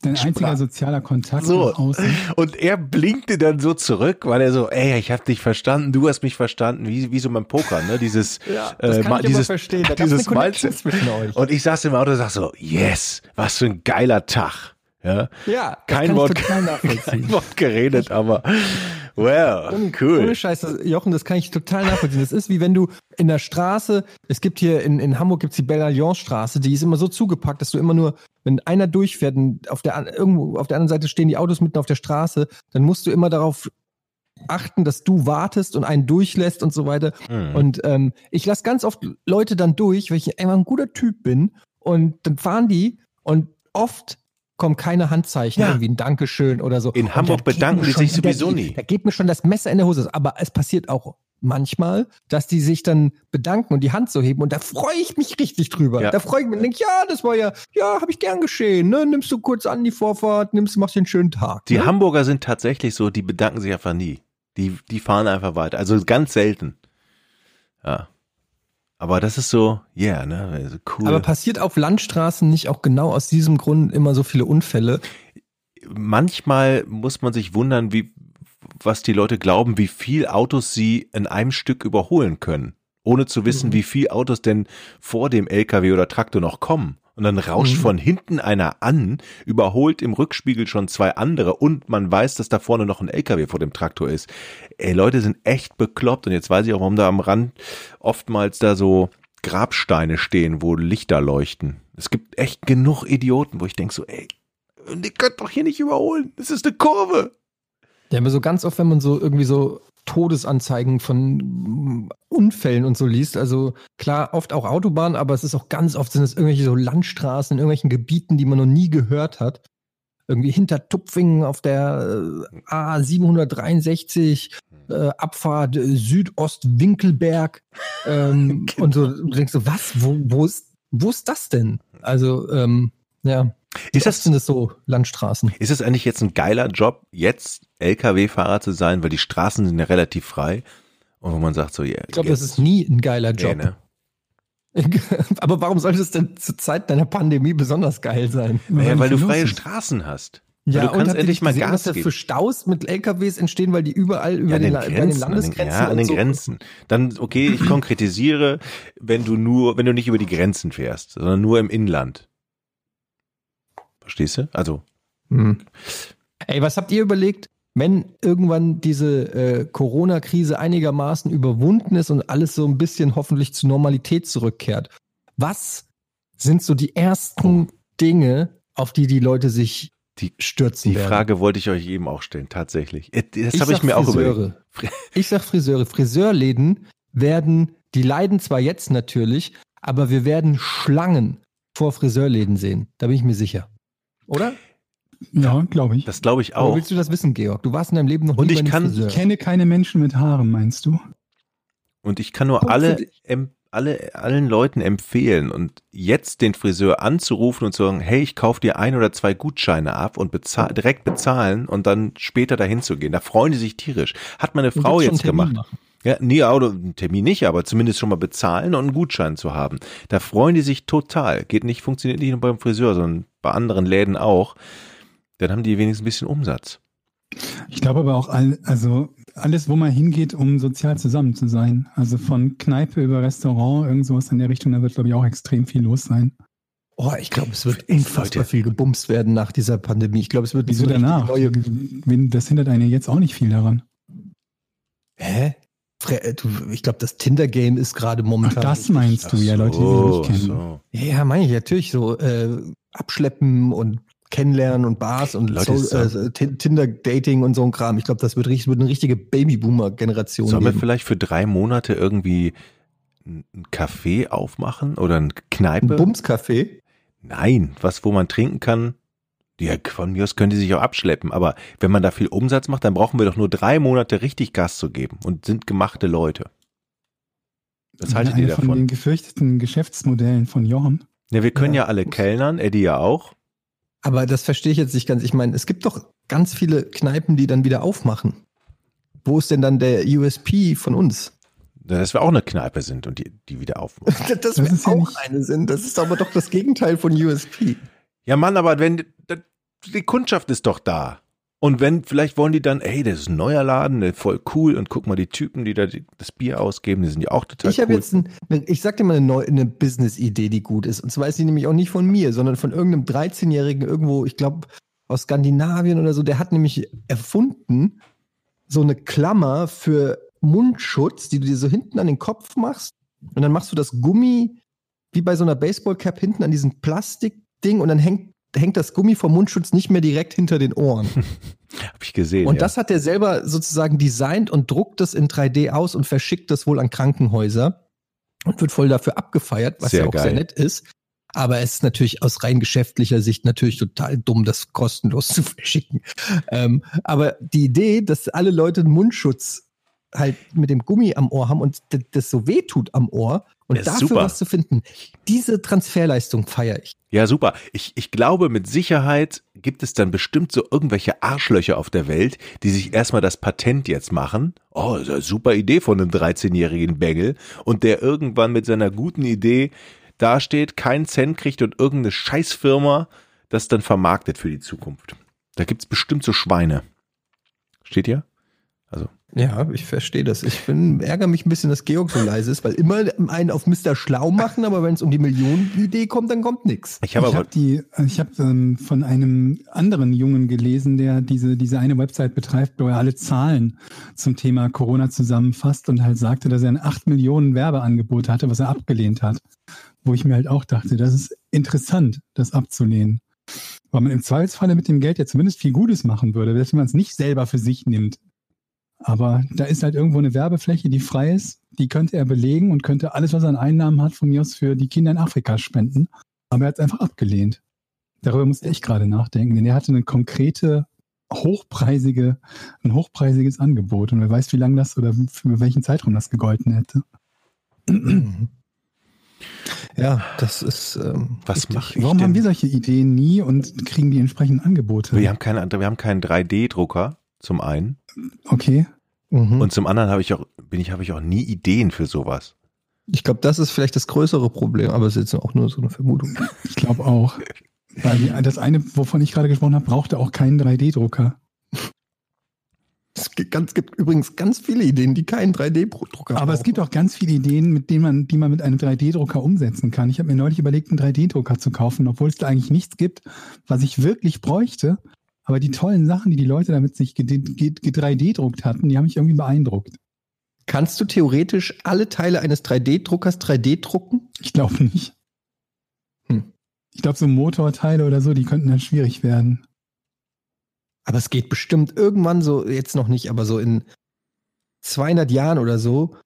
Dein, einziger sozialer Kontakt So. außen. Und er blinkte dann so zurück, weil er so, ey, ich hab dich verstanden, du hast mich verstanden, wie, wie so beim Poker, ne? Dieses, das äh, kann ich dieses, verstehen. Da gab's dieses Mindset. zwischen euch. Und ich saß im Auto und sag so, yes, was für ein geiler Tag. Ja, Ja, das kein kann Wort, ich total nachvollziehen. kein Wort geredet, aber well, Ohne cool. Scheiß, das- Jochen, das kann ich total nachvollziehen. Das ist wie wenn du in der Straße, es gibt hier in, in Hamburg gibt's die Belle-Alliance-Straße, die ist immer so zugepackt, dass du immer nur, wenn einer durchfährt und auf der, irgendwo auf der anderen Seite stehen die Autos mitten auf der Straße, dann musst du immer darauf achten, dass du wartest und einen durchlässt und so weiter. Hm. Und ähm, ich lasse ganz oft Leute dann durch, weil ich einfach ein guter Typ bin. Und dann fahren die und oft kommen keine Handzeichen, Ja. irgendwie ein Dankeschön oder so. In Und Hamburg bedanken die sich sowieso nie. Da geht mir schon das Messer in der Hose. Aber es passiert auch manchmal, dass die sich dann bedanken und die Hand so heben und da freue ich mich richtig drüber. Ja. Da freue ich mich und denke, ja, das war ja, ja, habe ich gern geschehen. Ne? Nimmst du kurz an die Vorfahrt, nimmst, machst dir einen schönen Tag. Die ne? Hamburger sind tatsächlich so, die bedanken sich einfach nie. Die, die fahren einfach weiter. Also ganz selten. Ja. Aber das ist so, yeah, ne? Also cool. Aber passiert auf Landstraßen nicht auch genau aus diesem Grund immer so viele Unfälle? manchmal muss man sich wundern, wie, was die Leute glauben, wie viel Autos sie in einem Stück überholen können. Ohne zu wissen, Mhm. wie viel Autos denn vor dem LKW oder Traktor noch kommen. Und dann rauscht Mhm. von hinten einer an, überholt im Rückspiegel schon zwei andere und man weiß, dass da vorne noch ein LKW vor dem Traktor ist. Ey, Leute sind echt bekloppt und jetzt weiß ich auch, warum da am Rand oftmals da so Grabsteine stehen, wo Lichter leuchten. Es gibt echt genug Idioten, wo ich denk so, ey, und ihr könnt doch hier nicht überholen. Das ist eine Kurve. Ja, aber so ganz oft, wenn man so irgendwie so Todesanzeigen von Unfällen und so liest, also klar, oft auch Autobahnen, aber es ist auch ganz oft sind es irgendwelche so Landstraßen in irgendwelchen Gebieten, die man noch nie gehört hat. Irgendwie hinter Tupfingen auf der äh, A763, äh, Abfahrt äh, Südost-Winkelberg. Ähm, Genau. Und so du denkst so, was? Wo, wo, ist, wo ist das denn? Also, ähm, ja. Ist das, sind es so Landstraßen? ist es eigentlich jetzt ein geiler Job, jetzt LKW-Fahrer zu sein, weil die Straßen sind ja relativ frei und wo man sagt so, ja, Ich glaube, das ist nie ein geiler Job. ne? Aber warum sollte es denn zur Zeit deiner Pandemie besonders geil sein? Naja, weil du freie ist. Straßen hast. Ja, du kannst endlich mal gesehen, Gas was geben. für Staus mit LKWs entstehen, weil die überall über Ja, an den, den Grenzen, an den, Landesgrenzen ja, an den so. Grenzen. Dann, okay, ich konkretisiere, wenn du nur, wenn du nicht über die Grenzen fährst, sondern nur im Inland. Verstehst du? Also, Hm. Ey, was habt ihr überlegt, wenn irgendwann diese äh, Corona-Krise einigermaßen überwunden ist und alles so ein bisschen hoffentlich zur Normalität zurückkehrt? Was sind so die ersten Dinge, auf die die Leute sich Die- stürzen die werden? Frage wollte ich euch eben auch stellen, tatsächlich. Äh, Das Ich habe ich mir auch Friseure. überlegt. Ich sag Friseure. Friseurläden werden, die leiden zwar jetzt natürlich, aber wir werden Schlangen vor Friseurläden sehen. Da bin ich mir sicher. Oder? Ja, glaube ich. Das glaube ich Aber auch. willst du das wissen, Georg? Du warst in deinem Leben noch Und nie ich bei einem kann- Friseur. Ich kenne keine Menschen mit Haaren, meinst du? Und ich kann nur alle, alle, allen Leuten empfehlen und jetzt den Friseur anzurufen und zu sagen, hey, ich kaufe dir ein oder zwei Gutscheine ab und bezahl, direkt bezahlen und dann später dahin zu gehen. Da freuen die sich tierisch. Hat meine Frau jetzt gemacht. machen. Ja, nee, oder einen Termin nicht, aber zumindest schon mal bezahlen und einen Gutschein zu haben. Da freuen die sich total. Geht nicht, funktioniert nicht nur beim Friseur, sondern bei anderen Läden auch. Dann haben die wenigstens ein bisschen Umsatz. Ich glaube aber auch, all, also alles, wo man hingeht, um sozial zusammen zu sein. Also von Kneipe über Restaurant, irgend sowas in der Richtung, da wird, glaube ich, auch extrem viel los sein. Oh, ich glaube, es wird unfassbar viel gebumst werden nach dieser Pandemie. Ich glaube, es wird Wieso so danach? Wen- Das hindert einen ja jetzt auch nicht viel daran. Hä? Äh, ich glaube, das Tinder-Game ist gerade Ach, momentan. das meinst du, ja, Ach Leute, die so, sich nicht kennen. so. Ja, meine ich natürlich so. Äh, abschleppen und kennenlernen und Bars und äh, Tin- Tinder-Dating und so ein Kram. Ich glaube, das wird, richtig, wird eine richtige Babyboomer-Generation Sollen wir vielleicht für drei Monate irgendwie ein ein Café aufmachen oder Ein Kneipe? Bumscafé? Nein, was, wo man trinken kann. Ja, von mir aus können die sich auch abschleppen, aber wenn man da viel Umsatz macht, dann brauchen wir doch nur drei Monate richtig Gas zu geben und sind gemachte Leute. Was haltet ihr von den davon? gefürchteten Geschäftsmodellen von Jochen. Ja, wir können ja, Ja. alle kellnern, Eddie ja auch. Aber das verstehe ich jetzt nicht ganz. Ich meine, es gibt doch ganz viele Kneipen, die dann wieder aufmachen. Wo ist denn dann der USP von uns? Dass wir auch eine Kneipe sind und die, die wieder aufmachen. Das, Das wir ist ja auch nicht- eine sind. Das ist aber doch das Gegenteil von USP. Ja, Mann, aber wenn die Kundschaft ist doch da. Und wenn, vielleicht wollen die dann, ey, das ist ein neuer Laden, voll cool und guck mal, die Typen, die da die, das Bier ausgeben, die sind ja auch total ich habe cool. jetzt, ein, ich sag dir mal eine, eine Business-Idee, die gut ist. Und zwar ist die nämlich auch nicht von mir, sondern von irgendeinem 13-Jährigen irgendwo, ich glaube, aus Skandinavien oder so. Der hat nämlich erfunden, so eine Klammer für Mundschutz, die du dir so hinten an den Kopf machst. Und dann machst du das Gummi wie bei so einer Baseballcap hinten an diesem Plastikding und dann hängt, hängt das Gummi vom Mundschutz nicht mehr direkt hinter den Ohren. Hab ich gesehen. Und ja. das hat er selber sozusagen designt und druckt es in 3D aus und verschickt das wohl an Krankenhäuser und wird voll dafür abgefeiert, was Sehr ja auch geil. sehr nett ist. Aber es ist natürlich aus rein geschäftlicher Sicht natürlich total dumm, das kostenlos zu verschicken. Ähm, aber die Idee, dass alle Leute einen Mundschutz halt mit dem Gummi am Ohr haben und das so weh tut am Ohr und Ja, dafür super. was zu finden, diese Transferleistung feiere ich. Ja, super. Ich, ich glaube, mit Sicherheit gibt es dann bestimmt so irgendwelche Arschlöcher auf der Welt, die sich erstmal das Patent jetzt machen. Oh, ist eine super Idee von einem 13-jährigen Bengel. Und der irgendwann mit seiner guten Idee dasteht, keinen Cent kriegt und irgendeine Scheißfirma das dann vermarktet für die Zukunft. Da gibt's bestimmt so Schweine. Steht hier? Also, Ja, ich verstehe das. Ich bin, ärgere mich ein bisschen, dass Georg so leise ist, weil immer einen auf Mr. Schlau machen, aber wenn es um die Millionenidee kommt, dann kommt nichts. ich habe habe die, ich habe ähm, von einem anderen Jungen gelesen, der diese diese eine Website betreibt, wo er alle Zahlen zum Thema Corona zusammenfasst und halt sagte, dass er ein 8 Millionen Werbeangebot hatte, was er abgelehnt hat. Wo ich mir halt auch dachte, das ist interessant, das abzulehnen. Weil man im Zweifelsfalle mit dem Geld ja zumindest viel Gutes machen würde, dass man es nicht selber für sich nimmt. Aber da ist halt irgendwo eine Werbefläche, die frei ist. Die könnte er belegen und könnte alles, was er an Einnahmen hat, von mir aus für die Kinder in Afrika spenden. Aber er hat es einfach abgelehnt. Darüber musste ich gerade nachdenken, denn er hatte eine konkrete, hochpreisige, ein hochpreisiges Angebot. Und wer weiß, wie lange das oder für welchen Zeitraum das gegolten hätte. Ja, das ist. Ähm, Was mache ich Warum haben wir denn? solche Ideen nie und kriegen die entsprechenden Angebote? Wir haben keinen, wir haben keinen 3D-Drucker zum einen Okay. Mhm. und zum anderen habe ich auch, bin ich, habe ich auch nie Ideen für sowas. ich glaube, das ist vielleicht das größere Problem, aber es ist jetzt auch nur so eine Vermutung. Ich glaube auch. Weil das eine, wovon ich gerade gesprochen habe, brauchte auch keinen 3D-Drucker. Es gibt, ganz, gibt übrigens ganz viele Ideen, die keinen 3D-Drucker Aber es gibt auch ganz viele Ideen, mit denen man, die man mit einem 3D-Drucker umsetzen kann. Ich habe mir neulich überlegt, einen 3D-Drucker zu kaufen, obwohl es da eigentlich nichts gibt, was ich wirklich bräuchte. Aber die tollen Sachen, die die Leute damit sich ge- ge- ge- 3D-druckt hatten, die haben mich irgendwie beeindruckt. Kannst du theoretisch alle Teile eines 3D-Druckers 3D drucken? Ich glaube nicht. Hm. Ich glaube, so Motorteile oder so, die könnten dann schwierig werden. Aber es geht bestimmt irgendwann so, jetzt noch nicht, aber so in 200 Jahren oder so,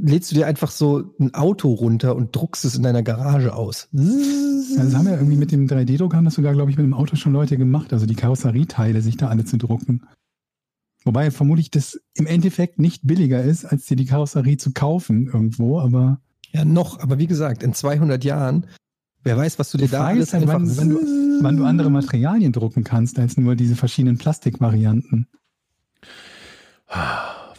lädst du dir einfach so ein Auto runter und druckst es in deiner Garage aus. Also das haben ja irgendwie mit dem 3D-Drucker, haben das sogar, glaube ich, mit dem Auto schon Leute gemacht, also die Karosserieteile, sich da alle zu drucken. Wobei vermutlich das im Endeffekt nicht billiger ist, als dir die Karosserie zu kaufen irgendwo, aber Ja, noch, aber wie gesagt, in 200 Jahren, wer weiß, was du dir Die da Frage alles ist halt, wann- wann wann du andere Materialien drucken kannst, als nur diese verschiedenen Plastikvarianten.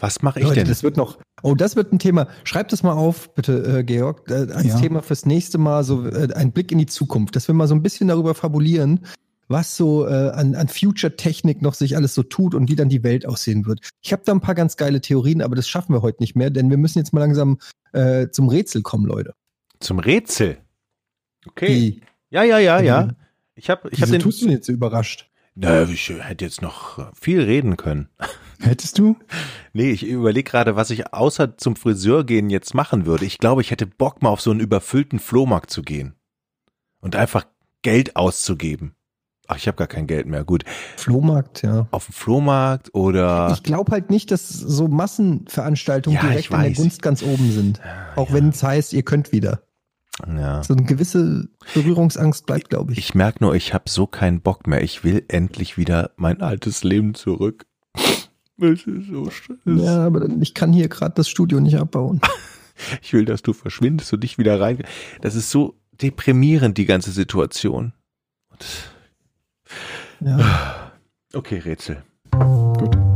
Was mache ich Leute, denn? das wird noch. Oh, das wird ein Thema. Schreib das mal auf, bitte, äh, Georg, äh, als Ja. Thema fürs nächste Mal so äh, ein Blick in die Zukunft, dass wir mal so ein bisschen darüber fabulieren, was so äh, an, an Future-Technik noch sich alles so tut und wie dann die Welt aussehen wird. Ich habe da ein paar ganz geile Theorien, aber das schaffen wir heute nicht mehr, denn wir müssen jetzt mal langsam äh, zum Rätsel kommen, Leute. Zum Rätsel. Okay. Die, Ja, ja, ja, ja. Mhm. Ich habe, ich habe den. tust du denn jetzt so überrascht? Na, ich hätte jetzt noch viel reden können. Hättest du? Nee, ich überlege gerade, was ich außer zum Friseur gehen jetzt machen würde. Ich glaube, ich hätte Bock mal auf so einen überfüllten Flohmarkt zu gehen und einfach Geld auszugeben. Ach, ich habe gar kein Geld mehr. Gut, Flohmarkt, ja. auf dem Flohmarkt oder Ich glaube halt nicht, dass so Massenveranstaltungen Ja, direkt in der. Gunst ganz oben sind. Auch wenn es heißt, ihr könnt wieder. ja. So eine gewisse Berührungsangst bleibt, glaube ich. Ich merke nur, ich habe so keinen Bock mehr. Ich will endlich wieder mein altes Lem zurück. Es ist so scheiße. Ja, aber ich kann hier gerade das Studio nicht abbauen. Ich will, dass du verschwindest und dich wieder rein. Das ist so deprimierend, die ganze Situation. Ja. Okay, Rätsel. Gut.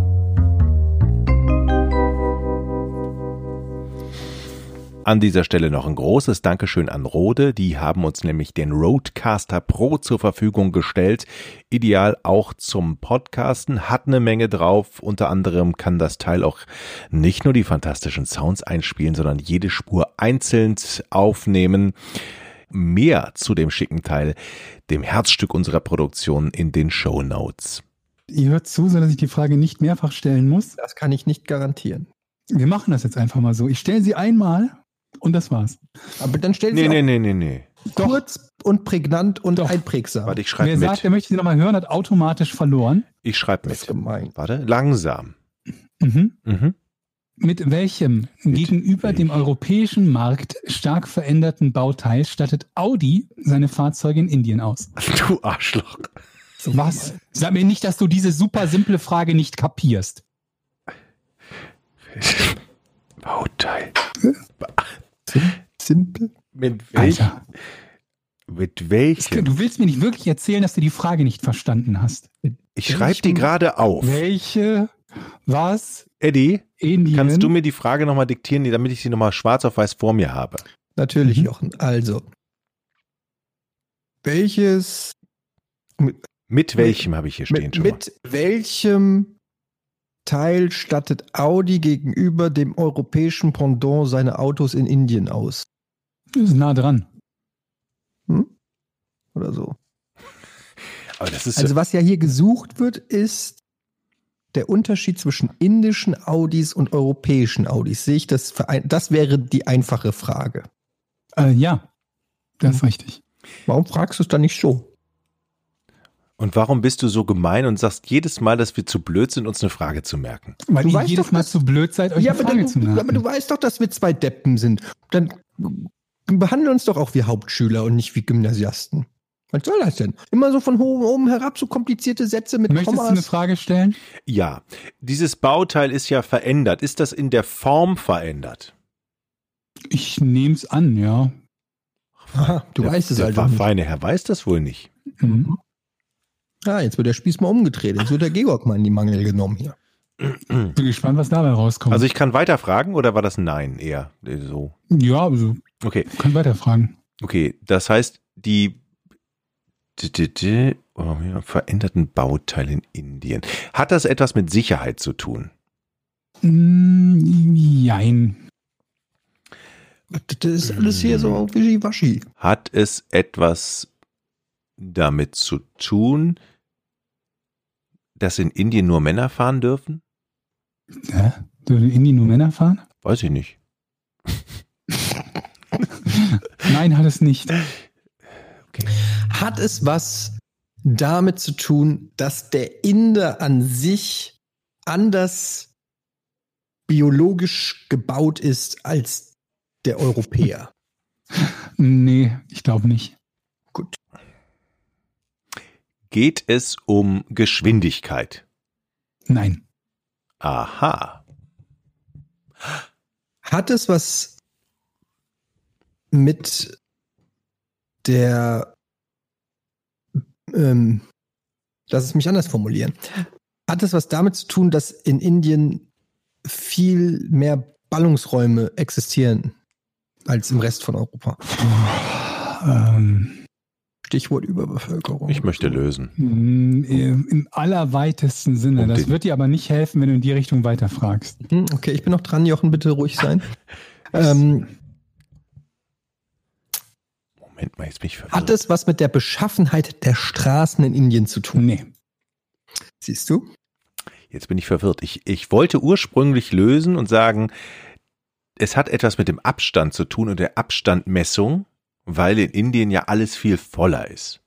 An dieser Stelle noch ein großes Dankeschön an Rode. Die haben uns nämlich den Roadcaster Pro zur Verfügung gestellt. Ideal auch zum Podcasten, hat eine Menge drauf. Unter anderem kann das Teil auch nicht nur die fantastischen Sounds einspielen, sondern jede Spur einzeln aufnehmen. Mehr zu dem schicken Teil, dem Herzstück unserer Produktion in den Show Notes. Ihr hört zu, sodass ich die Frage nicht mehrfach stellen muss. Das kann ich nicht garantieren. Wir machen das jetzt einfach mal so. Ich stelle sie einmal und das war's. Aber dann stell Nee, sie nee, nee, nee, nee. auch kurz und prägnant und Doch. einprägsam. Warte, ich schreibe Wer sagt, er mit. möchte sie nochmal hören, hat automatisch verloren. Ich schreibe das ist mit. gemein. Warte, langsam. Mhm. Mhm. Mit welchem gegenüber dem europäischen Markt stark veränderten Bauteil stattet Audi seine Fahrzeuge in Indien aus? Du Arschloch. Was? Sag mir nicht, dass du diese super simple Frage nicht kapierst. Bauteil. Simpel. Mit welchem? Alter, Mit welchem? du willst mir nicht wirklich erzählen, dass du die Frage nicht verstanden hast. Ich schreibe die gerade auf. Welche? Was? Eddie, Indien? kannst du mir die Frage nochmal diktieren, damit ich sie nochmal schwarz auf weiß vor mir habe? Natürlich, Mhm. Jochen. Also. Welches Mit welchem habe ich hier stehen mit, schon mal? mit welchem Teil stattet Audi gegenüber dem europäischen Pendant seine Autos in Indien aus? Das ist nah dran. Hm? Oder so. Aber das ist Also was ja hier gesucht wird, ist der Unterschied zwischen indischen Audis und europäischen Audis. Sehe ich das Das wäre die einfache Frage. Äh, ja, das ist richtig. Warum fragst du es dann nicht so? Und warum bist du so gemein und sagst jedes Mal, dass wir zu blöd sind, uns eine Frage zu merken? Weil Du ihr weißt jedes doch, Mal dass- zu blöd seid, euch Ja, eine aber, Frage dann, zu merken. aber du weißt doch, dass wir zwei Deppen sind. Dann behandle uns doch auch wie Hauptschüler und nicht wie Gymnasiasten. Was soll das denn? Immer so von oben, oben herab, so komplizierte Sätze mit Möchtest du eine Kommas. Frage stellen? Ja, dieses Bauteil ist ja verändert. Ist das in der Form verändert? Ich nehme es an, ja. Aha, du der, weißt es der also nicht. feine Herr weiß das wohl nicht. Mhm. Ah, jetzt wird der Spieß mal umgedreht. Jetzt wird der Georg mal in die Mangel genommen hier. Bin gespannt, was dabei rauskommt. Also ich kann weiterfragen oder war das Nein eher so? ja, also Okay, kann weiterfragen. okay. Das heißt, die oh, ja, veränderten Bauteile in Indien. Hat das etwas mit Sicherheit zu tun? Mm, Jein. Das ist alles hier so wischiwaschi. Hat es etwas damit zu tun, dass in Indien nur Männer fahren dürfen? Hä? Dürfen in Indien nur Männer fahren? Weiß ich nicht. Nein, hat es nicht. Hat es was damit zu tun, dass der Inder an sich anders biologisch gebaut ist als der Europäer? Nee, ich glaube nicht. Geht es um Geschwindigkeit? Nein. Aha. Hat es was mit der, ähm, lass es mich anders formulieren. Hat es was damit zu tun, dass in Indien viel mehr Ballungsräume existieren als im Rest von Europa? Ähm, Stichwort Überbevölkerung. Ich möchte lösen. mm, Im allerweitesten Sinne. Das wird dir aber nicht helfen, wenn du in die Richtung weiterfragst. Hm, Okay, ich bin noch dran, Jochen, bitte ruhig sein. ähm, Moment mal, jetzt bin ich verwirrt. hat es was mit der Beschaffenheit der Straßen in Indien zu tun? Nee. Siehst du? Jetzt bin ich verwirrt. Ich, ich wollte ursprünglich lösen und sagen, es hat etwas mit dem Abstand zu tun und der Abstandmessung, weil in Indien ja alles viel voller ist.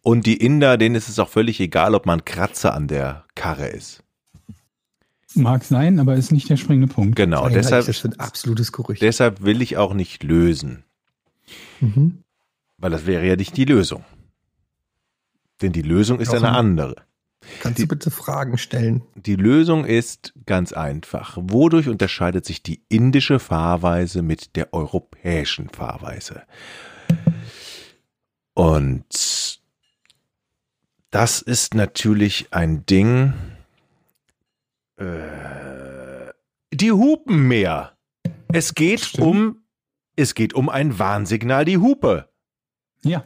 Und die Inder, denen ist es auch völlig egal, ob man Kratzer an der Karre ist. Mag sein, aber ist nicht der springende Punkt. Genau, Deshalb deshalb, das ein absolutes Gerücht. deshalb will ich auch nicht lösen, Mhm. weil das wäre ja nicht die Lösung. Denn die Lösung ist eine andere. Kannst du bitte Fragen stellen? Die Lösung ist ganz einfach. Wodurch unterscheidet sich die indische Fahrweise mit der europäischen Fahrweise? Und das ist natürlich ein Ding. Äh, die Hupen mehr. Es geht Stimmt. um, es geht um ein Warnsignal, die Hupe. Ja.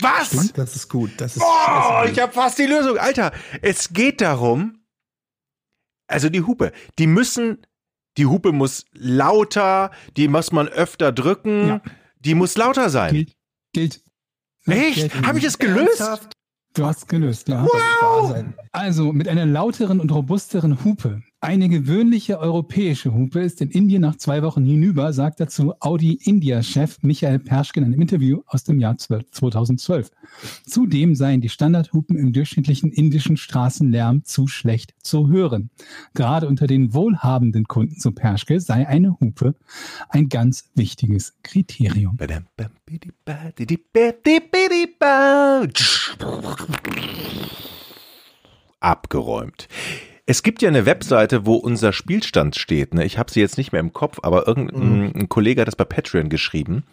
Was? Das ist gut. Das ist Oh, ich habe fast die Lösung. Alter, es geht darum, also die Hupe, die müssen, die Hupe muss lauter, die muss man öfter drücken, Ja. Die muss lauter sein. Gilt. Gilt. Echt? Habe ich es gelöst? Ernsthaft? Du hast gelöst, wahr sein. Also mit einer lauteren und robusteren Hupe. Eine gewöhnliche europäische Hupe ist in Indien nach zwei Wochen hinüber, sagt dazu Audi India-Chef Michael Perschke in einem Interview aus dem Jahr 12 2012. Zudem seien die Standardhupen im durchschnittlichen indischen Straßenlärm zu schlecht zu hören. Gerade unter den wohlhabenden Kunden zu Perschke sei eine Hupe ein ganz wichtiges Kriterium. Abgeräumt. Es gibt ja eine Webseite, wo unser Spielstand steht. Ne? Ich habe sie jetzt nicht mehr im Kopf, aber irgendein ein Kollege hat das bei Patreon geschrieben.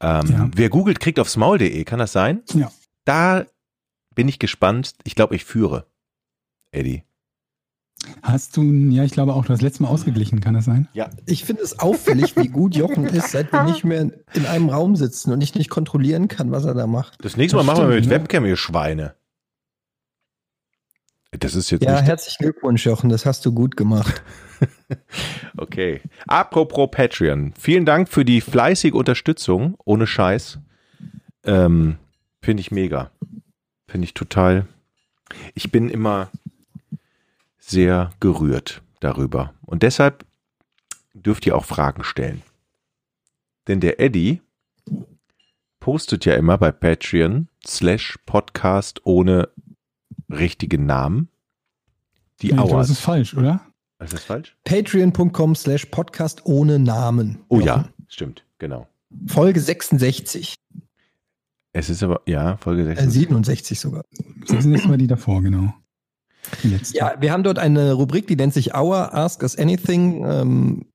Ähm, Ja. Wer googelt, kriegt aufs Maul.de. Kann das sein? Ja. Da bin ich gespannt. Ich glaube, ich führe. Eddie. Hast du, ja, ich glaube auch, du hast letztes Mal ausgeglichen, kann das sein? Ich finde es auffällig, wie gut Jochen ist, seit wir nicht mehr in einem Raum sitzen und ich nicht kontrollieren kann, was er da macht. Das nächste Mal Das machen wir mit stimmt, ne? Webcam, ihr Schweine. Das ist jetzt Ja, herzlichen Glückwunsch, Jochen, das hast du gut gemacht. Okay. Apropos Patreon. Vielen Dank für die fleißige Unterstützung. Ohne Scheiß. Ähm, Finde ich mega. Finde ich total. Ich bin immer sehr gerührt darüber. Und deshalb dürft ihr auch Fragen stellen. Denn der Eddie postet ja immer bei Patreon slash Podcast ohne richtigen Namen. Die glaube, Auer. das ist falsch, oder? Ist das falsch? Patreon.com slash Podcast ohne Namen. Oh ja, stimmt, genau. Folge 66. Es ist aber, ja, Folge Äh, 6. 67 sogar. Das sind jetzt mal die davor, genau. Die letzte. Ja, wir haben dort eine Rubrik, die nennt sich Our Ask Us Anything. Ähm,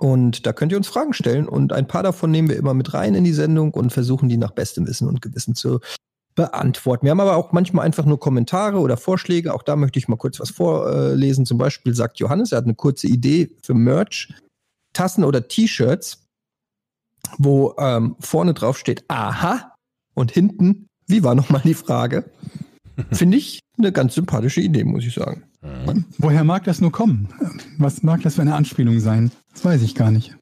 und da könnt ihr uns Fragen stellen. Und ein paar davon nehmen wir immer mit rein in die Sendung und versuchen die nach bestem Wissen und Gewissen zu beantworten. Wir haben aber auch manchmal einfach nur Kommentare oder Vorschläge. Auch da möchte ich mal kurz was vorlesen. Zum Beispiel sagt Johannes, er hat eine kurze Idee für Merch, Tassen oder T-Shirts, wo ähm, vorne drauf steht Aha und hinten, wie war nochmal die Frage? Finde ich eine ganz sympathische Idee, muss ich sagen. Mhm. Woher mag das nur kommen? Was mag das für eine Anspielung sein? Das weiß ich gar nicht.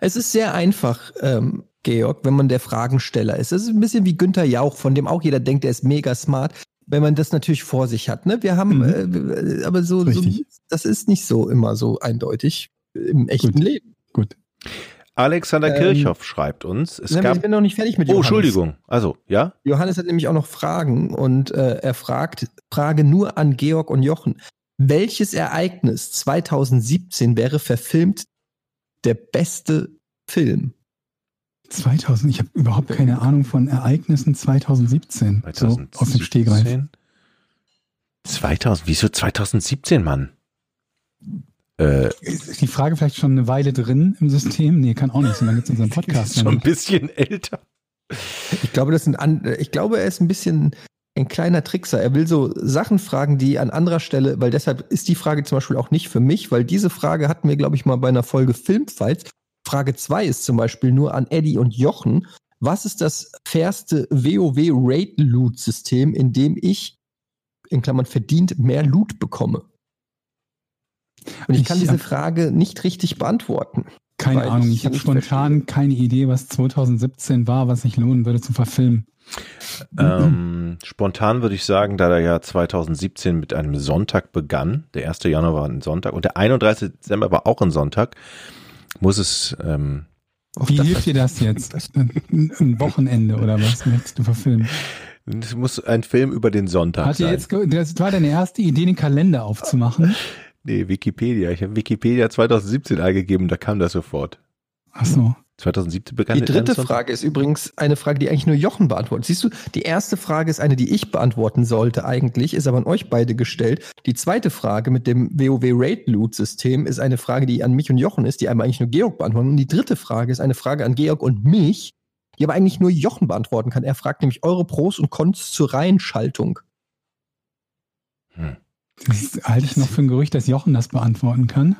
Es ist sehr einfach, ähm, Georg, wenn man der Fragensteller ist. Es ist ein bisschen wie Günther Jauch, von dem auch jeder denkt, er ist mega smart, wenn man das natürlich vor sich hat. Ne? Wir haben, Mhm. äh, aber so, so, das ist nicht so immer so eindeutig im echten Gut. Leben. Gut. Alexander Ähm, Kirchhoff schreibt uns, es Ne, gab, ich bin noch nicht fertig mit oh, Johannes. Entschuldigung, also, ja? Johannes hat nämlich auch noch Fragen und äh, er fragt, Frage nur an Georg und Jochen. Welches Ereignis 2017 wäre verfilmt der beste Film? 2000, ich habe überhaupt keine Ahnung von Ereignissen 2017. So aus dem Stegreif. 2017? 2000, wieso 2017, Mann? Äh, Ist die Frage vielleicht schon eine Weile drin im System? Nee, kann auch nicht, so lange gibt es unseren Podcast. ist schon ein bisschen älter. Ich glaube, das sind an, ich glaube, er ist ein bisschen ein kleiner Trickser. Er will so Sachen fragen, die an anderer Stelle, weil deshalb ist die Frage zum Beispiel auch nicht für mich, weil diese Frage hatten wir, glaube ich, mal bei einer Folge Filmfights. Frage zwei ist zum Beispiel nur an Eddie und Jochen. Was ist das fairste WoW Raid Loot System, in dem ich in Klammern verdient mehr Loot bekomme? Und ich, Ich kann diese Frage nicht richtig beantworten. Keine Ahnung, ich ich habe spontan keine Idee, was 2017 war, was sich lohnen würde zu verfilmen. Ähm, spontan würde ich sagen, da der Jahr 2017 mit einem Sonntag begann, der 1. Januar war ein Sonntag und der 31. Dezember war auch ein Sonntag, muss es, ähm, Wie hilft dir das jetzt? Ein Wochenende oder was möchtest du verfilmen? es muss ein Film über den Sonntag Hat sein. jetzt, das war deine erste Idee, den Kalender aufzumachen? nee, Wikipedia. Ich habe Wikipedia 2017 eingegeben, da kam das sofort. Ach so. 2017 begann Die dritte. Frage ist übrigens eine Frage, die eigentlich nur Jochen beantwortet. Siehst du, die erste Frage ist eine, die ich beantworten sollte eigentlich, ist aber an euch beide gestellt. Die zweite Frage mit dem WoW Raid Loot System ist eine Frage, die an mich und Jochen ist, die einmal eigentlich nur Georg beantworten. Und die dritte Frage ist eine Frage an Georg und mich, die aber eigentlich nur Jochen beantworten kann. Er fragt nämlich eure Pros und Cons zur Reihenschaltung. Hm. Das halte ich noch für ein Gerücht, dass Jochen das beantworten kann.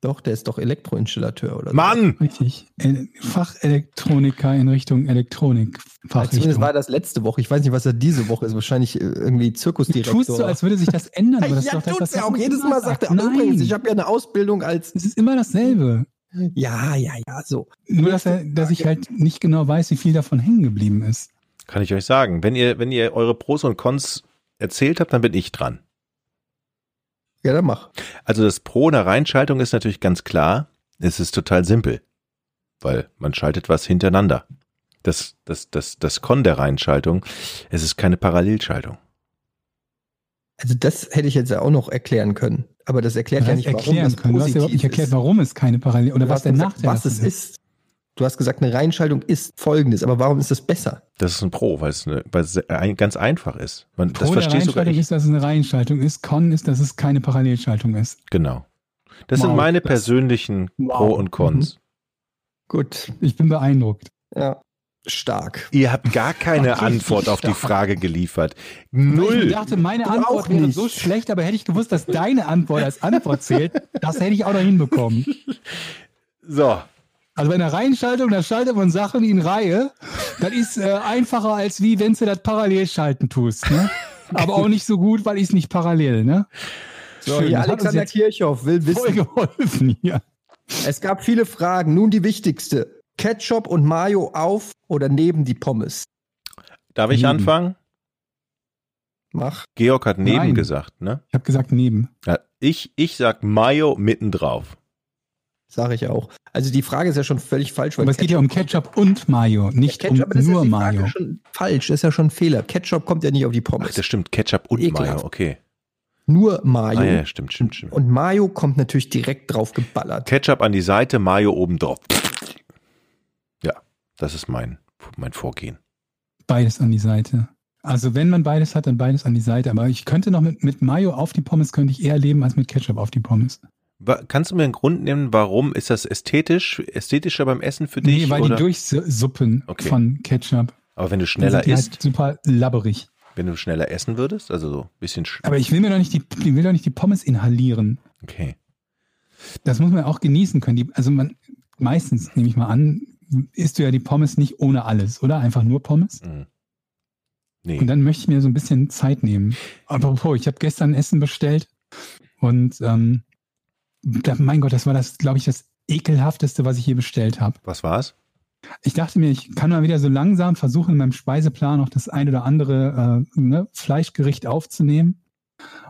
Doch, der ist doch Elektroinstallateur oder so. Mann! Richtig. El- Fachelektroniker in Richtung Elektronik. Also Zumindest war das letzte Woche. Ich weiß nicht, was er diese Woche ist. Wahrscheinlich äh, irgendwie Du Zirkusdirektor. tust so, als würde sich das ändern. Aber das ist ja, doch das, tut's was ja auch. Jedes Mal sagt er, Nein, übrigens, ich habe ja eine Ausbildung als es ist immer dasselbe. Ja, ja, ja, so. Nur, dass, er, dass ich halt nicht genau weiß, wie viel davon hängen geblieben ist. Kann ich euch sagen. Wenn ihr, wenn ihr eure Pros und Cons erzählt habt, dann bin ich dran. Ja, dann mach. Also das Pro einer Reinschaltung ist natürlich ganz klar. Es ist total simpel, weil man schaltet was hintereinander. Das, das, das, das Con der Reinschaltung, es ist keine Parallelschaltung. Also das hätte ich jetzt ja auch noch erklären können. Aber das erklärt ja hast nicht, warum erklären das können. Du hast ja überhaupt nicht erklärt, warum es keine Parallel oder was der Nachteil was es ist. Du hast gesagt, eine Reihenschaltung ist folgendes. Aber warum ist das besser? Das ist ein Pro, weil es, eine, weil es ein, ganz einfach ist. Man, das Pro der versteht sogar ich. ist, dass es eine Reihenschaltung ist. Con ist, dass es keine Parallelschaltung ist. Genau. Das sind Wow, meine das- persönlichen Wow. Pro und Cons. Gut. Ich bin beeindruckt. Ja. Stark. Ihr habt gar keine Antwort auf die. Frage geliefert. Ich Null. dachte, meine Du Antwort auch wäre nicht. so schlecht, aber hätte ich gewusst, dass deine Antwort als Antwort zählt, das hätte ich auch noch hinbekommen. So. Also bei einer Reihenschaltung, da schaltet man Sachen in Reihe. Das ist äh, einfacher, als wie wenn du das parallel schalten tust. Ne? Aber auch nicht so gut, weil ich es nicht parallel. Ne? So, Schön, Alexander Kirchhoff will voll wissen. geholfen hier. Es gab viele Fragen. Nun die wichtigste. Ketchup und Mayo auf oder neben die Pommes? Darf ich Neben. anfangen? Mach. Georg hat neben Nein. gesagt, ne? Ich habe gesagt neben. Ja, ich, ich sag Mayo mittendrauf. Sage ich auch. Also die Frage ist ja schon völlig falsch. Aber es geht ja um Ketchup und Mayo, nicht Ketchup, aber um das nur Frage Mayo. schon falsch. Das ist ja schon ein Fehler. Ketchup kommt ja nicht auf die Ach, Pommes. das stimmt. Ketchup und Ekelhaft. Mayo, okay. Nur Mayo. Ah ja, stimmt, stimmt, stimmt. Und Mayo kommt natürlich direkt drauf geballert. Ketchup an die Seite, Mayo oben drauf. Ja, das ist mein, mein Vorgehen. Beides an die Seite. Also wenn man beides hat, dann beides an die Seite. Aber ich könnte noch mit, mit Mayo auf die Pommes könnte ich eher leben als mit Ketchup auf die Pommes. Kannst du mir einen Grund nennen, warum ist das ästhetisch, ästhetischer beim Essen für dich? Nee, weil oder? die Durchsuppen Okay. von Ketchup Aber wenn du schneller die isst, halt super labberig. wenn du schneller essen würdest, also so ein bisschen, sch- Aber ich will mir doch nicht die, ich will doch nicht die Pommes inhalieren. okay. Das muss man auch genießen können. Die, also man, meistens nehme ich mal an, isst du ja die Pommes nicht ohne alles, oder? Einfach nur Pommes. Mhm. Nee. Und dann möchte ich mir so ein bisschen Zeit nehmen. Apropos, ich habe gestern Essen bestellt und ähm, mein Gott, das war das, glaube ich, das ekelhafteste, was ich je bestellt habe. Was war's? Ich dachte mir, ich kann mal wieder so langsam versuchen, in meinem Speiseplan noch das ein oder andere äh, ne, Fleischgericht aufzunehmen.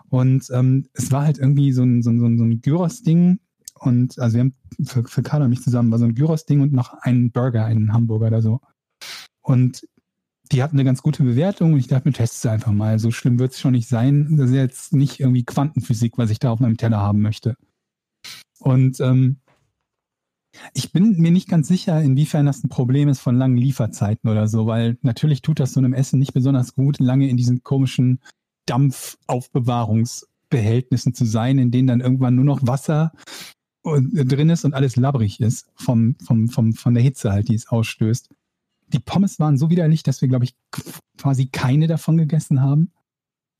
Und ähm, es war halt irgendwie so ein, so ein, so ein, so ein Gyros-Ding. Und also wir haben für, für Carla und mich zusammen war so ein Gyros-Ding und noch einen Burger, einen Hamburger oder so. Und die hatten eine ganz gute Bewertung und ich dachte mir, teste es einfach mal. So schlimm wird es schon nicht sein. Das ist jetzt nicht irgendwie Quantenphysik, was ich da auf meinem Teller haben möchte. Und ähm, ich bin mir nicht ganz sicher, inwiefern das ein Problem ist von langen Lieferzeiten oder so, weil natürlich tut das so einem Essen nicht besonders gut, lange in diesen komischen Dampfaufbewahrungsbehältnissen zu sein, in denen dann irgendwann nur noch Wasser äh, drin ist und alles labbrig ist vom, vom, vom, von der Hitze halt, die es ausstößt. Die Pommes waren so widerlich, dass wir, glaube ich, quasi keine davon gegessen haben.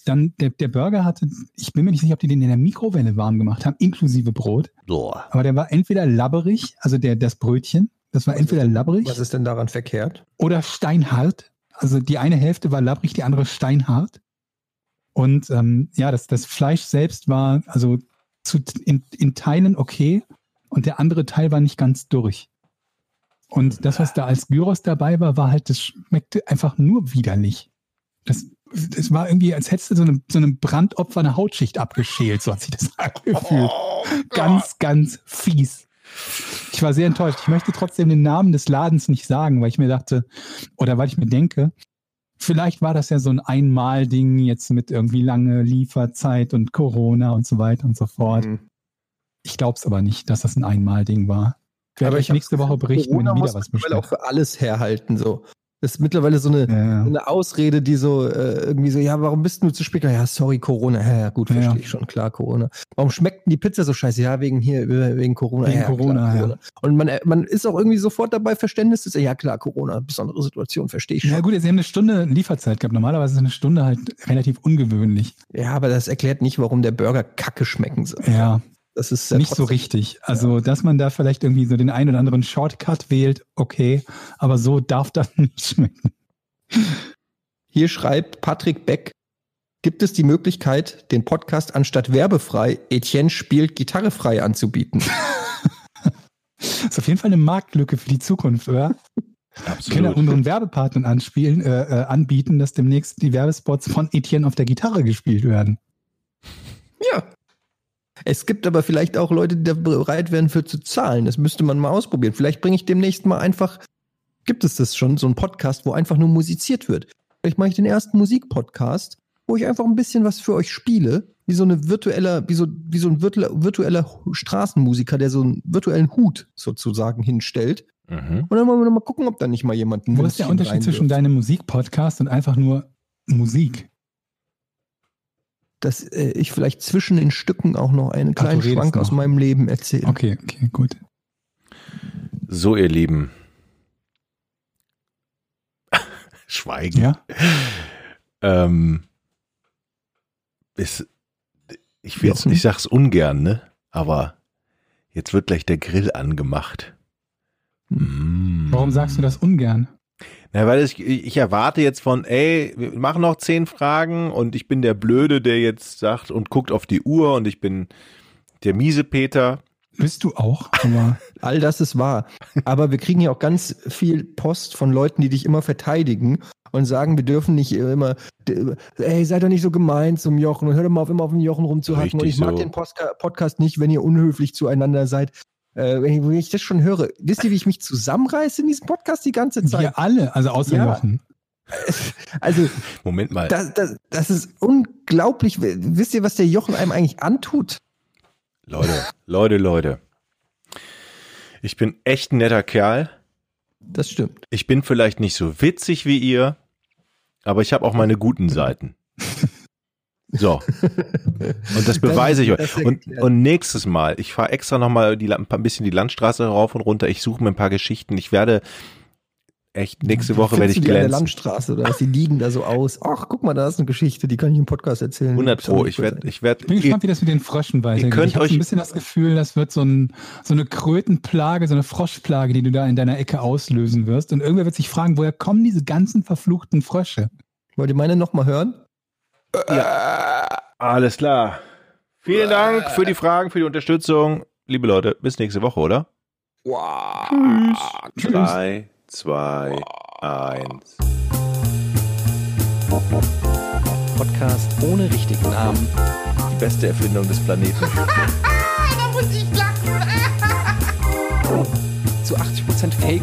Dann der, der Burger hatte, ich bin mir nicht sicher, ob die den in der Mikrowelle warm gemacht haben, inklusive Brot. Boah. Aber der war entweder labberig, also der, das Brötchen, das war entweder labberig Was ist denn daran verkehrt? oder steinhart. Also die eine Hälfte war labbrig, die andere steinhart. Und ähm, ja, das, das Fleisch selbst war also zu, in, in Teilen okay und der andere Teil war nicht ganz durch. Und das, was da als Gyros dabei war, war halt, das schmeckte einfach nur widerlich. Das, das war irgendwie, als hättest du so einem, so einem Brandopfer eine Hautschicht abgeschält, so hat sich das angefühlt. ganz, ganz fies. Ich war sehr enttäuscht. Ich möchte trotzdem den Namen des Ladens nicht sagen, weil ich mir dachte, oder weil ich mir denke, vielleicht war das ja so ein Einmal-Ding jetzt mit irgendwie lange Lieferzeit und Corona und so weiter und so fort. Mhm. Ich glaube es aber nicht, dass das ein Einmal-Ding war. Ich werde Aber euch ich nächste Woche berichten, wenn Corona muss wieder was bestellt. auch für alles herhalten. So. Das ist mittlerweile so eine, Ja, eine Ausrede, die so äh, irgendwie so, ja, warum bist du zu spät? Ja, sorry, Corona. Ja, ja gut, Ja. verstehe ich schon, klar, Corona. Warum schmeckt denn die Pizza so scheiße? Ja, wegen hier, wegen Corona. Wegen ja, Corona, ja. Und man, äh, man ist auch irgendwie sofort dabei, Verständnis zu ja klar, Corona, besondere Situation, verstehe ich schon. ja gut, sie haben eine Stunde Lieferzeit gehabt. Normalerweise ist eine Stunde halt relativ ungewöhnlich. Ja, aber das erklärt nicht, warum der Burger kacke schmecken soll. Ja, Das ist ja nicht so richtig. Also, dass man da vielleicht irgendwie so den einen oder anderen Shortcut wählt, okay, aber so darf das nicht schmecken. Hier schreibt Patrick Beck, gibt es die Möglichkeit, den Podcast anstatt werbefrei Etienne spielt gitarrefrei anzubieten? ist auf jeden Fall eine Marktlücke für die Zukunft, oder? Wir können ja Absolut. unseren Werbepartnern anspielen, äh, äh, anbieten, dass demnächst die Werbespots von Etienne auf der Gitarre gespielt werden. Ja. Es gibt aber vielleicht auch Leute, die da bereit wären für zu zahlen. Das müsste man mal ausprobieren. Vielleicht bringe ich demnächst mal einfach, gibt es das schon, so einen Podcast, wo einfach nur musiziert wird. Vielleicht mache ich den ersten Musikpodcast, wo ich einfach ein bisschen was für euch spiele, wie so eine virtuelle, wie so, wie so ein virtueller, virtueller Straßenmusiker, der so einen virtuellen Hut sozusagen hinstellt. Mhm. Und dann wollen wir mal gucken, ob da nicht mal jemand Wo ist der Unterschied zwischen deinem Musikpodcast und einfach nur Musik? Dass äh, ich vielleicht zwischen den Stücken auch noch einen kleinen redest Schwank aus noch. meinem Leben erzähle. Okay, okay, gut. So, ihr Lieben. Schweigen. Ja, Ähm, ist, ich, will's, Jochen? ich sag's ungern, ne? Aber jetzt wird gleich der Grill angemacht. Mm. warum sagst du das ungern? Na, weil ich, ich erwarte jetzt von, ey, wir machen noch zehn Fragen und ich bin der Blöde, der jetzt sagt und guckt auf die Uhr und ich bin der miese Peter. Bist du auch, aber All das ist wahr. Aber wir kriegen ja auch ganz viel Post von Leuten, die dich immer verteidigen und sagen, wir dürfen nicht immer, ey, seid doch nicht so gemein zum Jochen und hört doch mal auf, immer auf den Jochen rumzuhacken. Richtig und ich mag so. den Postka Podcast nicht, wenn ihr unhöflich zueinander seid. Äh, wenn, ich, wenn ich das schon höre, wisst ihr, wie ich mich zusammenreiße in diesem Podcast die ganze Zeit? Wir alle, also außer Ja. Jochen. Also, Moment mal. das, das, das ist unglaublich. Wisst ihr, was der Jochen einem eigentlich antut? Leute, Leute, Leute. Ich bin echt ein netter Kerl. Das stimmt. Ich bin vielleicht nicht so witzig wie ihr, aber ich habe auch meine guten Seiten. So. Und das beweise ich euch. Und, und nächstes Mal, ich fahre extra nochmal ein bisschen die Landstraße rauf und runter. Ich suche mir ein paar Geschichten. Ich werde echt nächste Woche werde ich du die an der glänzen. Landstraße oder was? Die liegen da so aus. Ach, guck mal, da ist eine Geschichte, die kann ich im Podcast erzählen. 100 Pro. Ich werde, ich werde, Ich bin gespannt, wie das mit den Fröschen weitergeht. könnt Ich habe ein bisschen das Gefühl, das wird so, ein, so eine Krötenplage, so eine Froschplage, die du da in deiner Ecke auslösen wirst. Und irgendwer wird sich fragen, woher kommen diese ganzen verfluchten Frösche? Wollt ihr meine nochmal hören? Alles klar. Vielen Dank für die Fragen, für die Unterstützung. Liebe Leute, bis nächste Woche, oder? Tschüss. Drei, zwei, eins. Podcast ohne richtigen Namen. Die beste Erfindung des Planeten. Zu 80% Fake.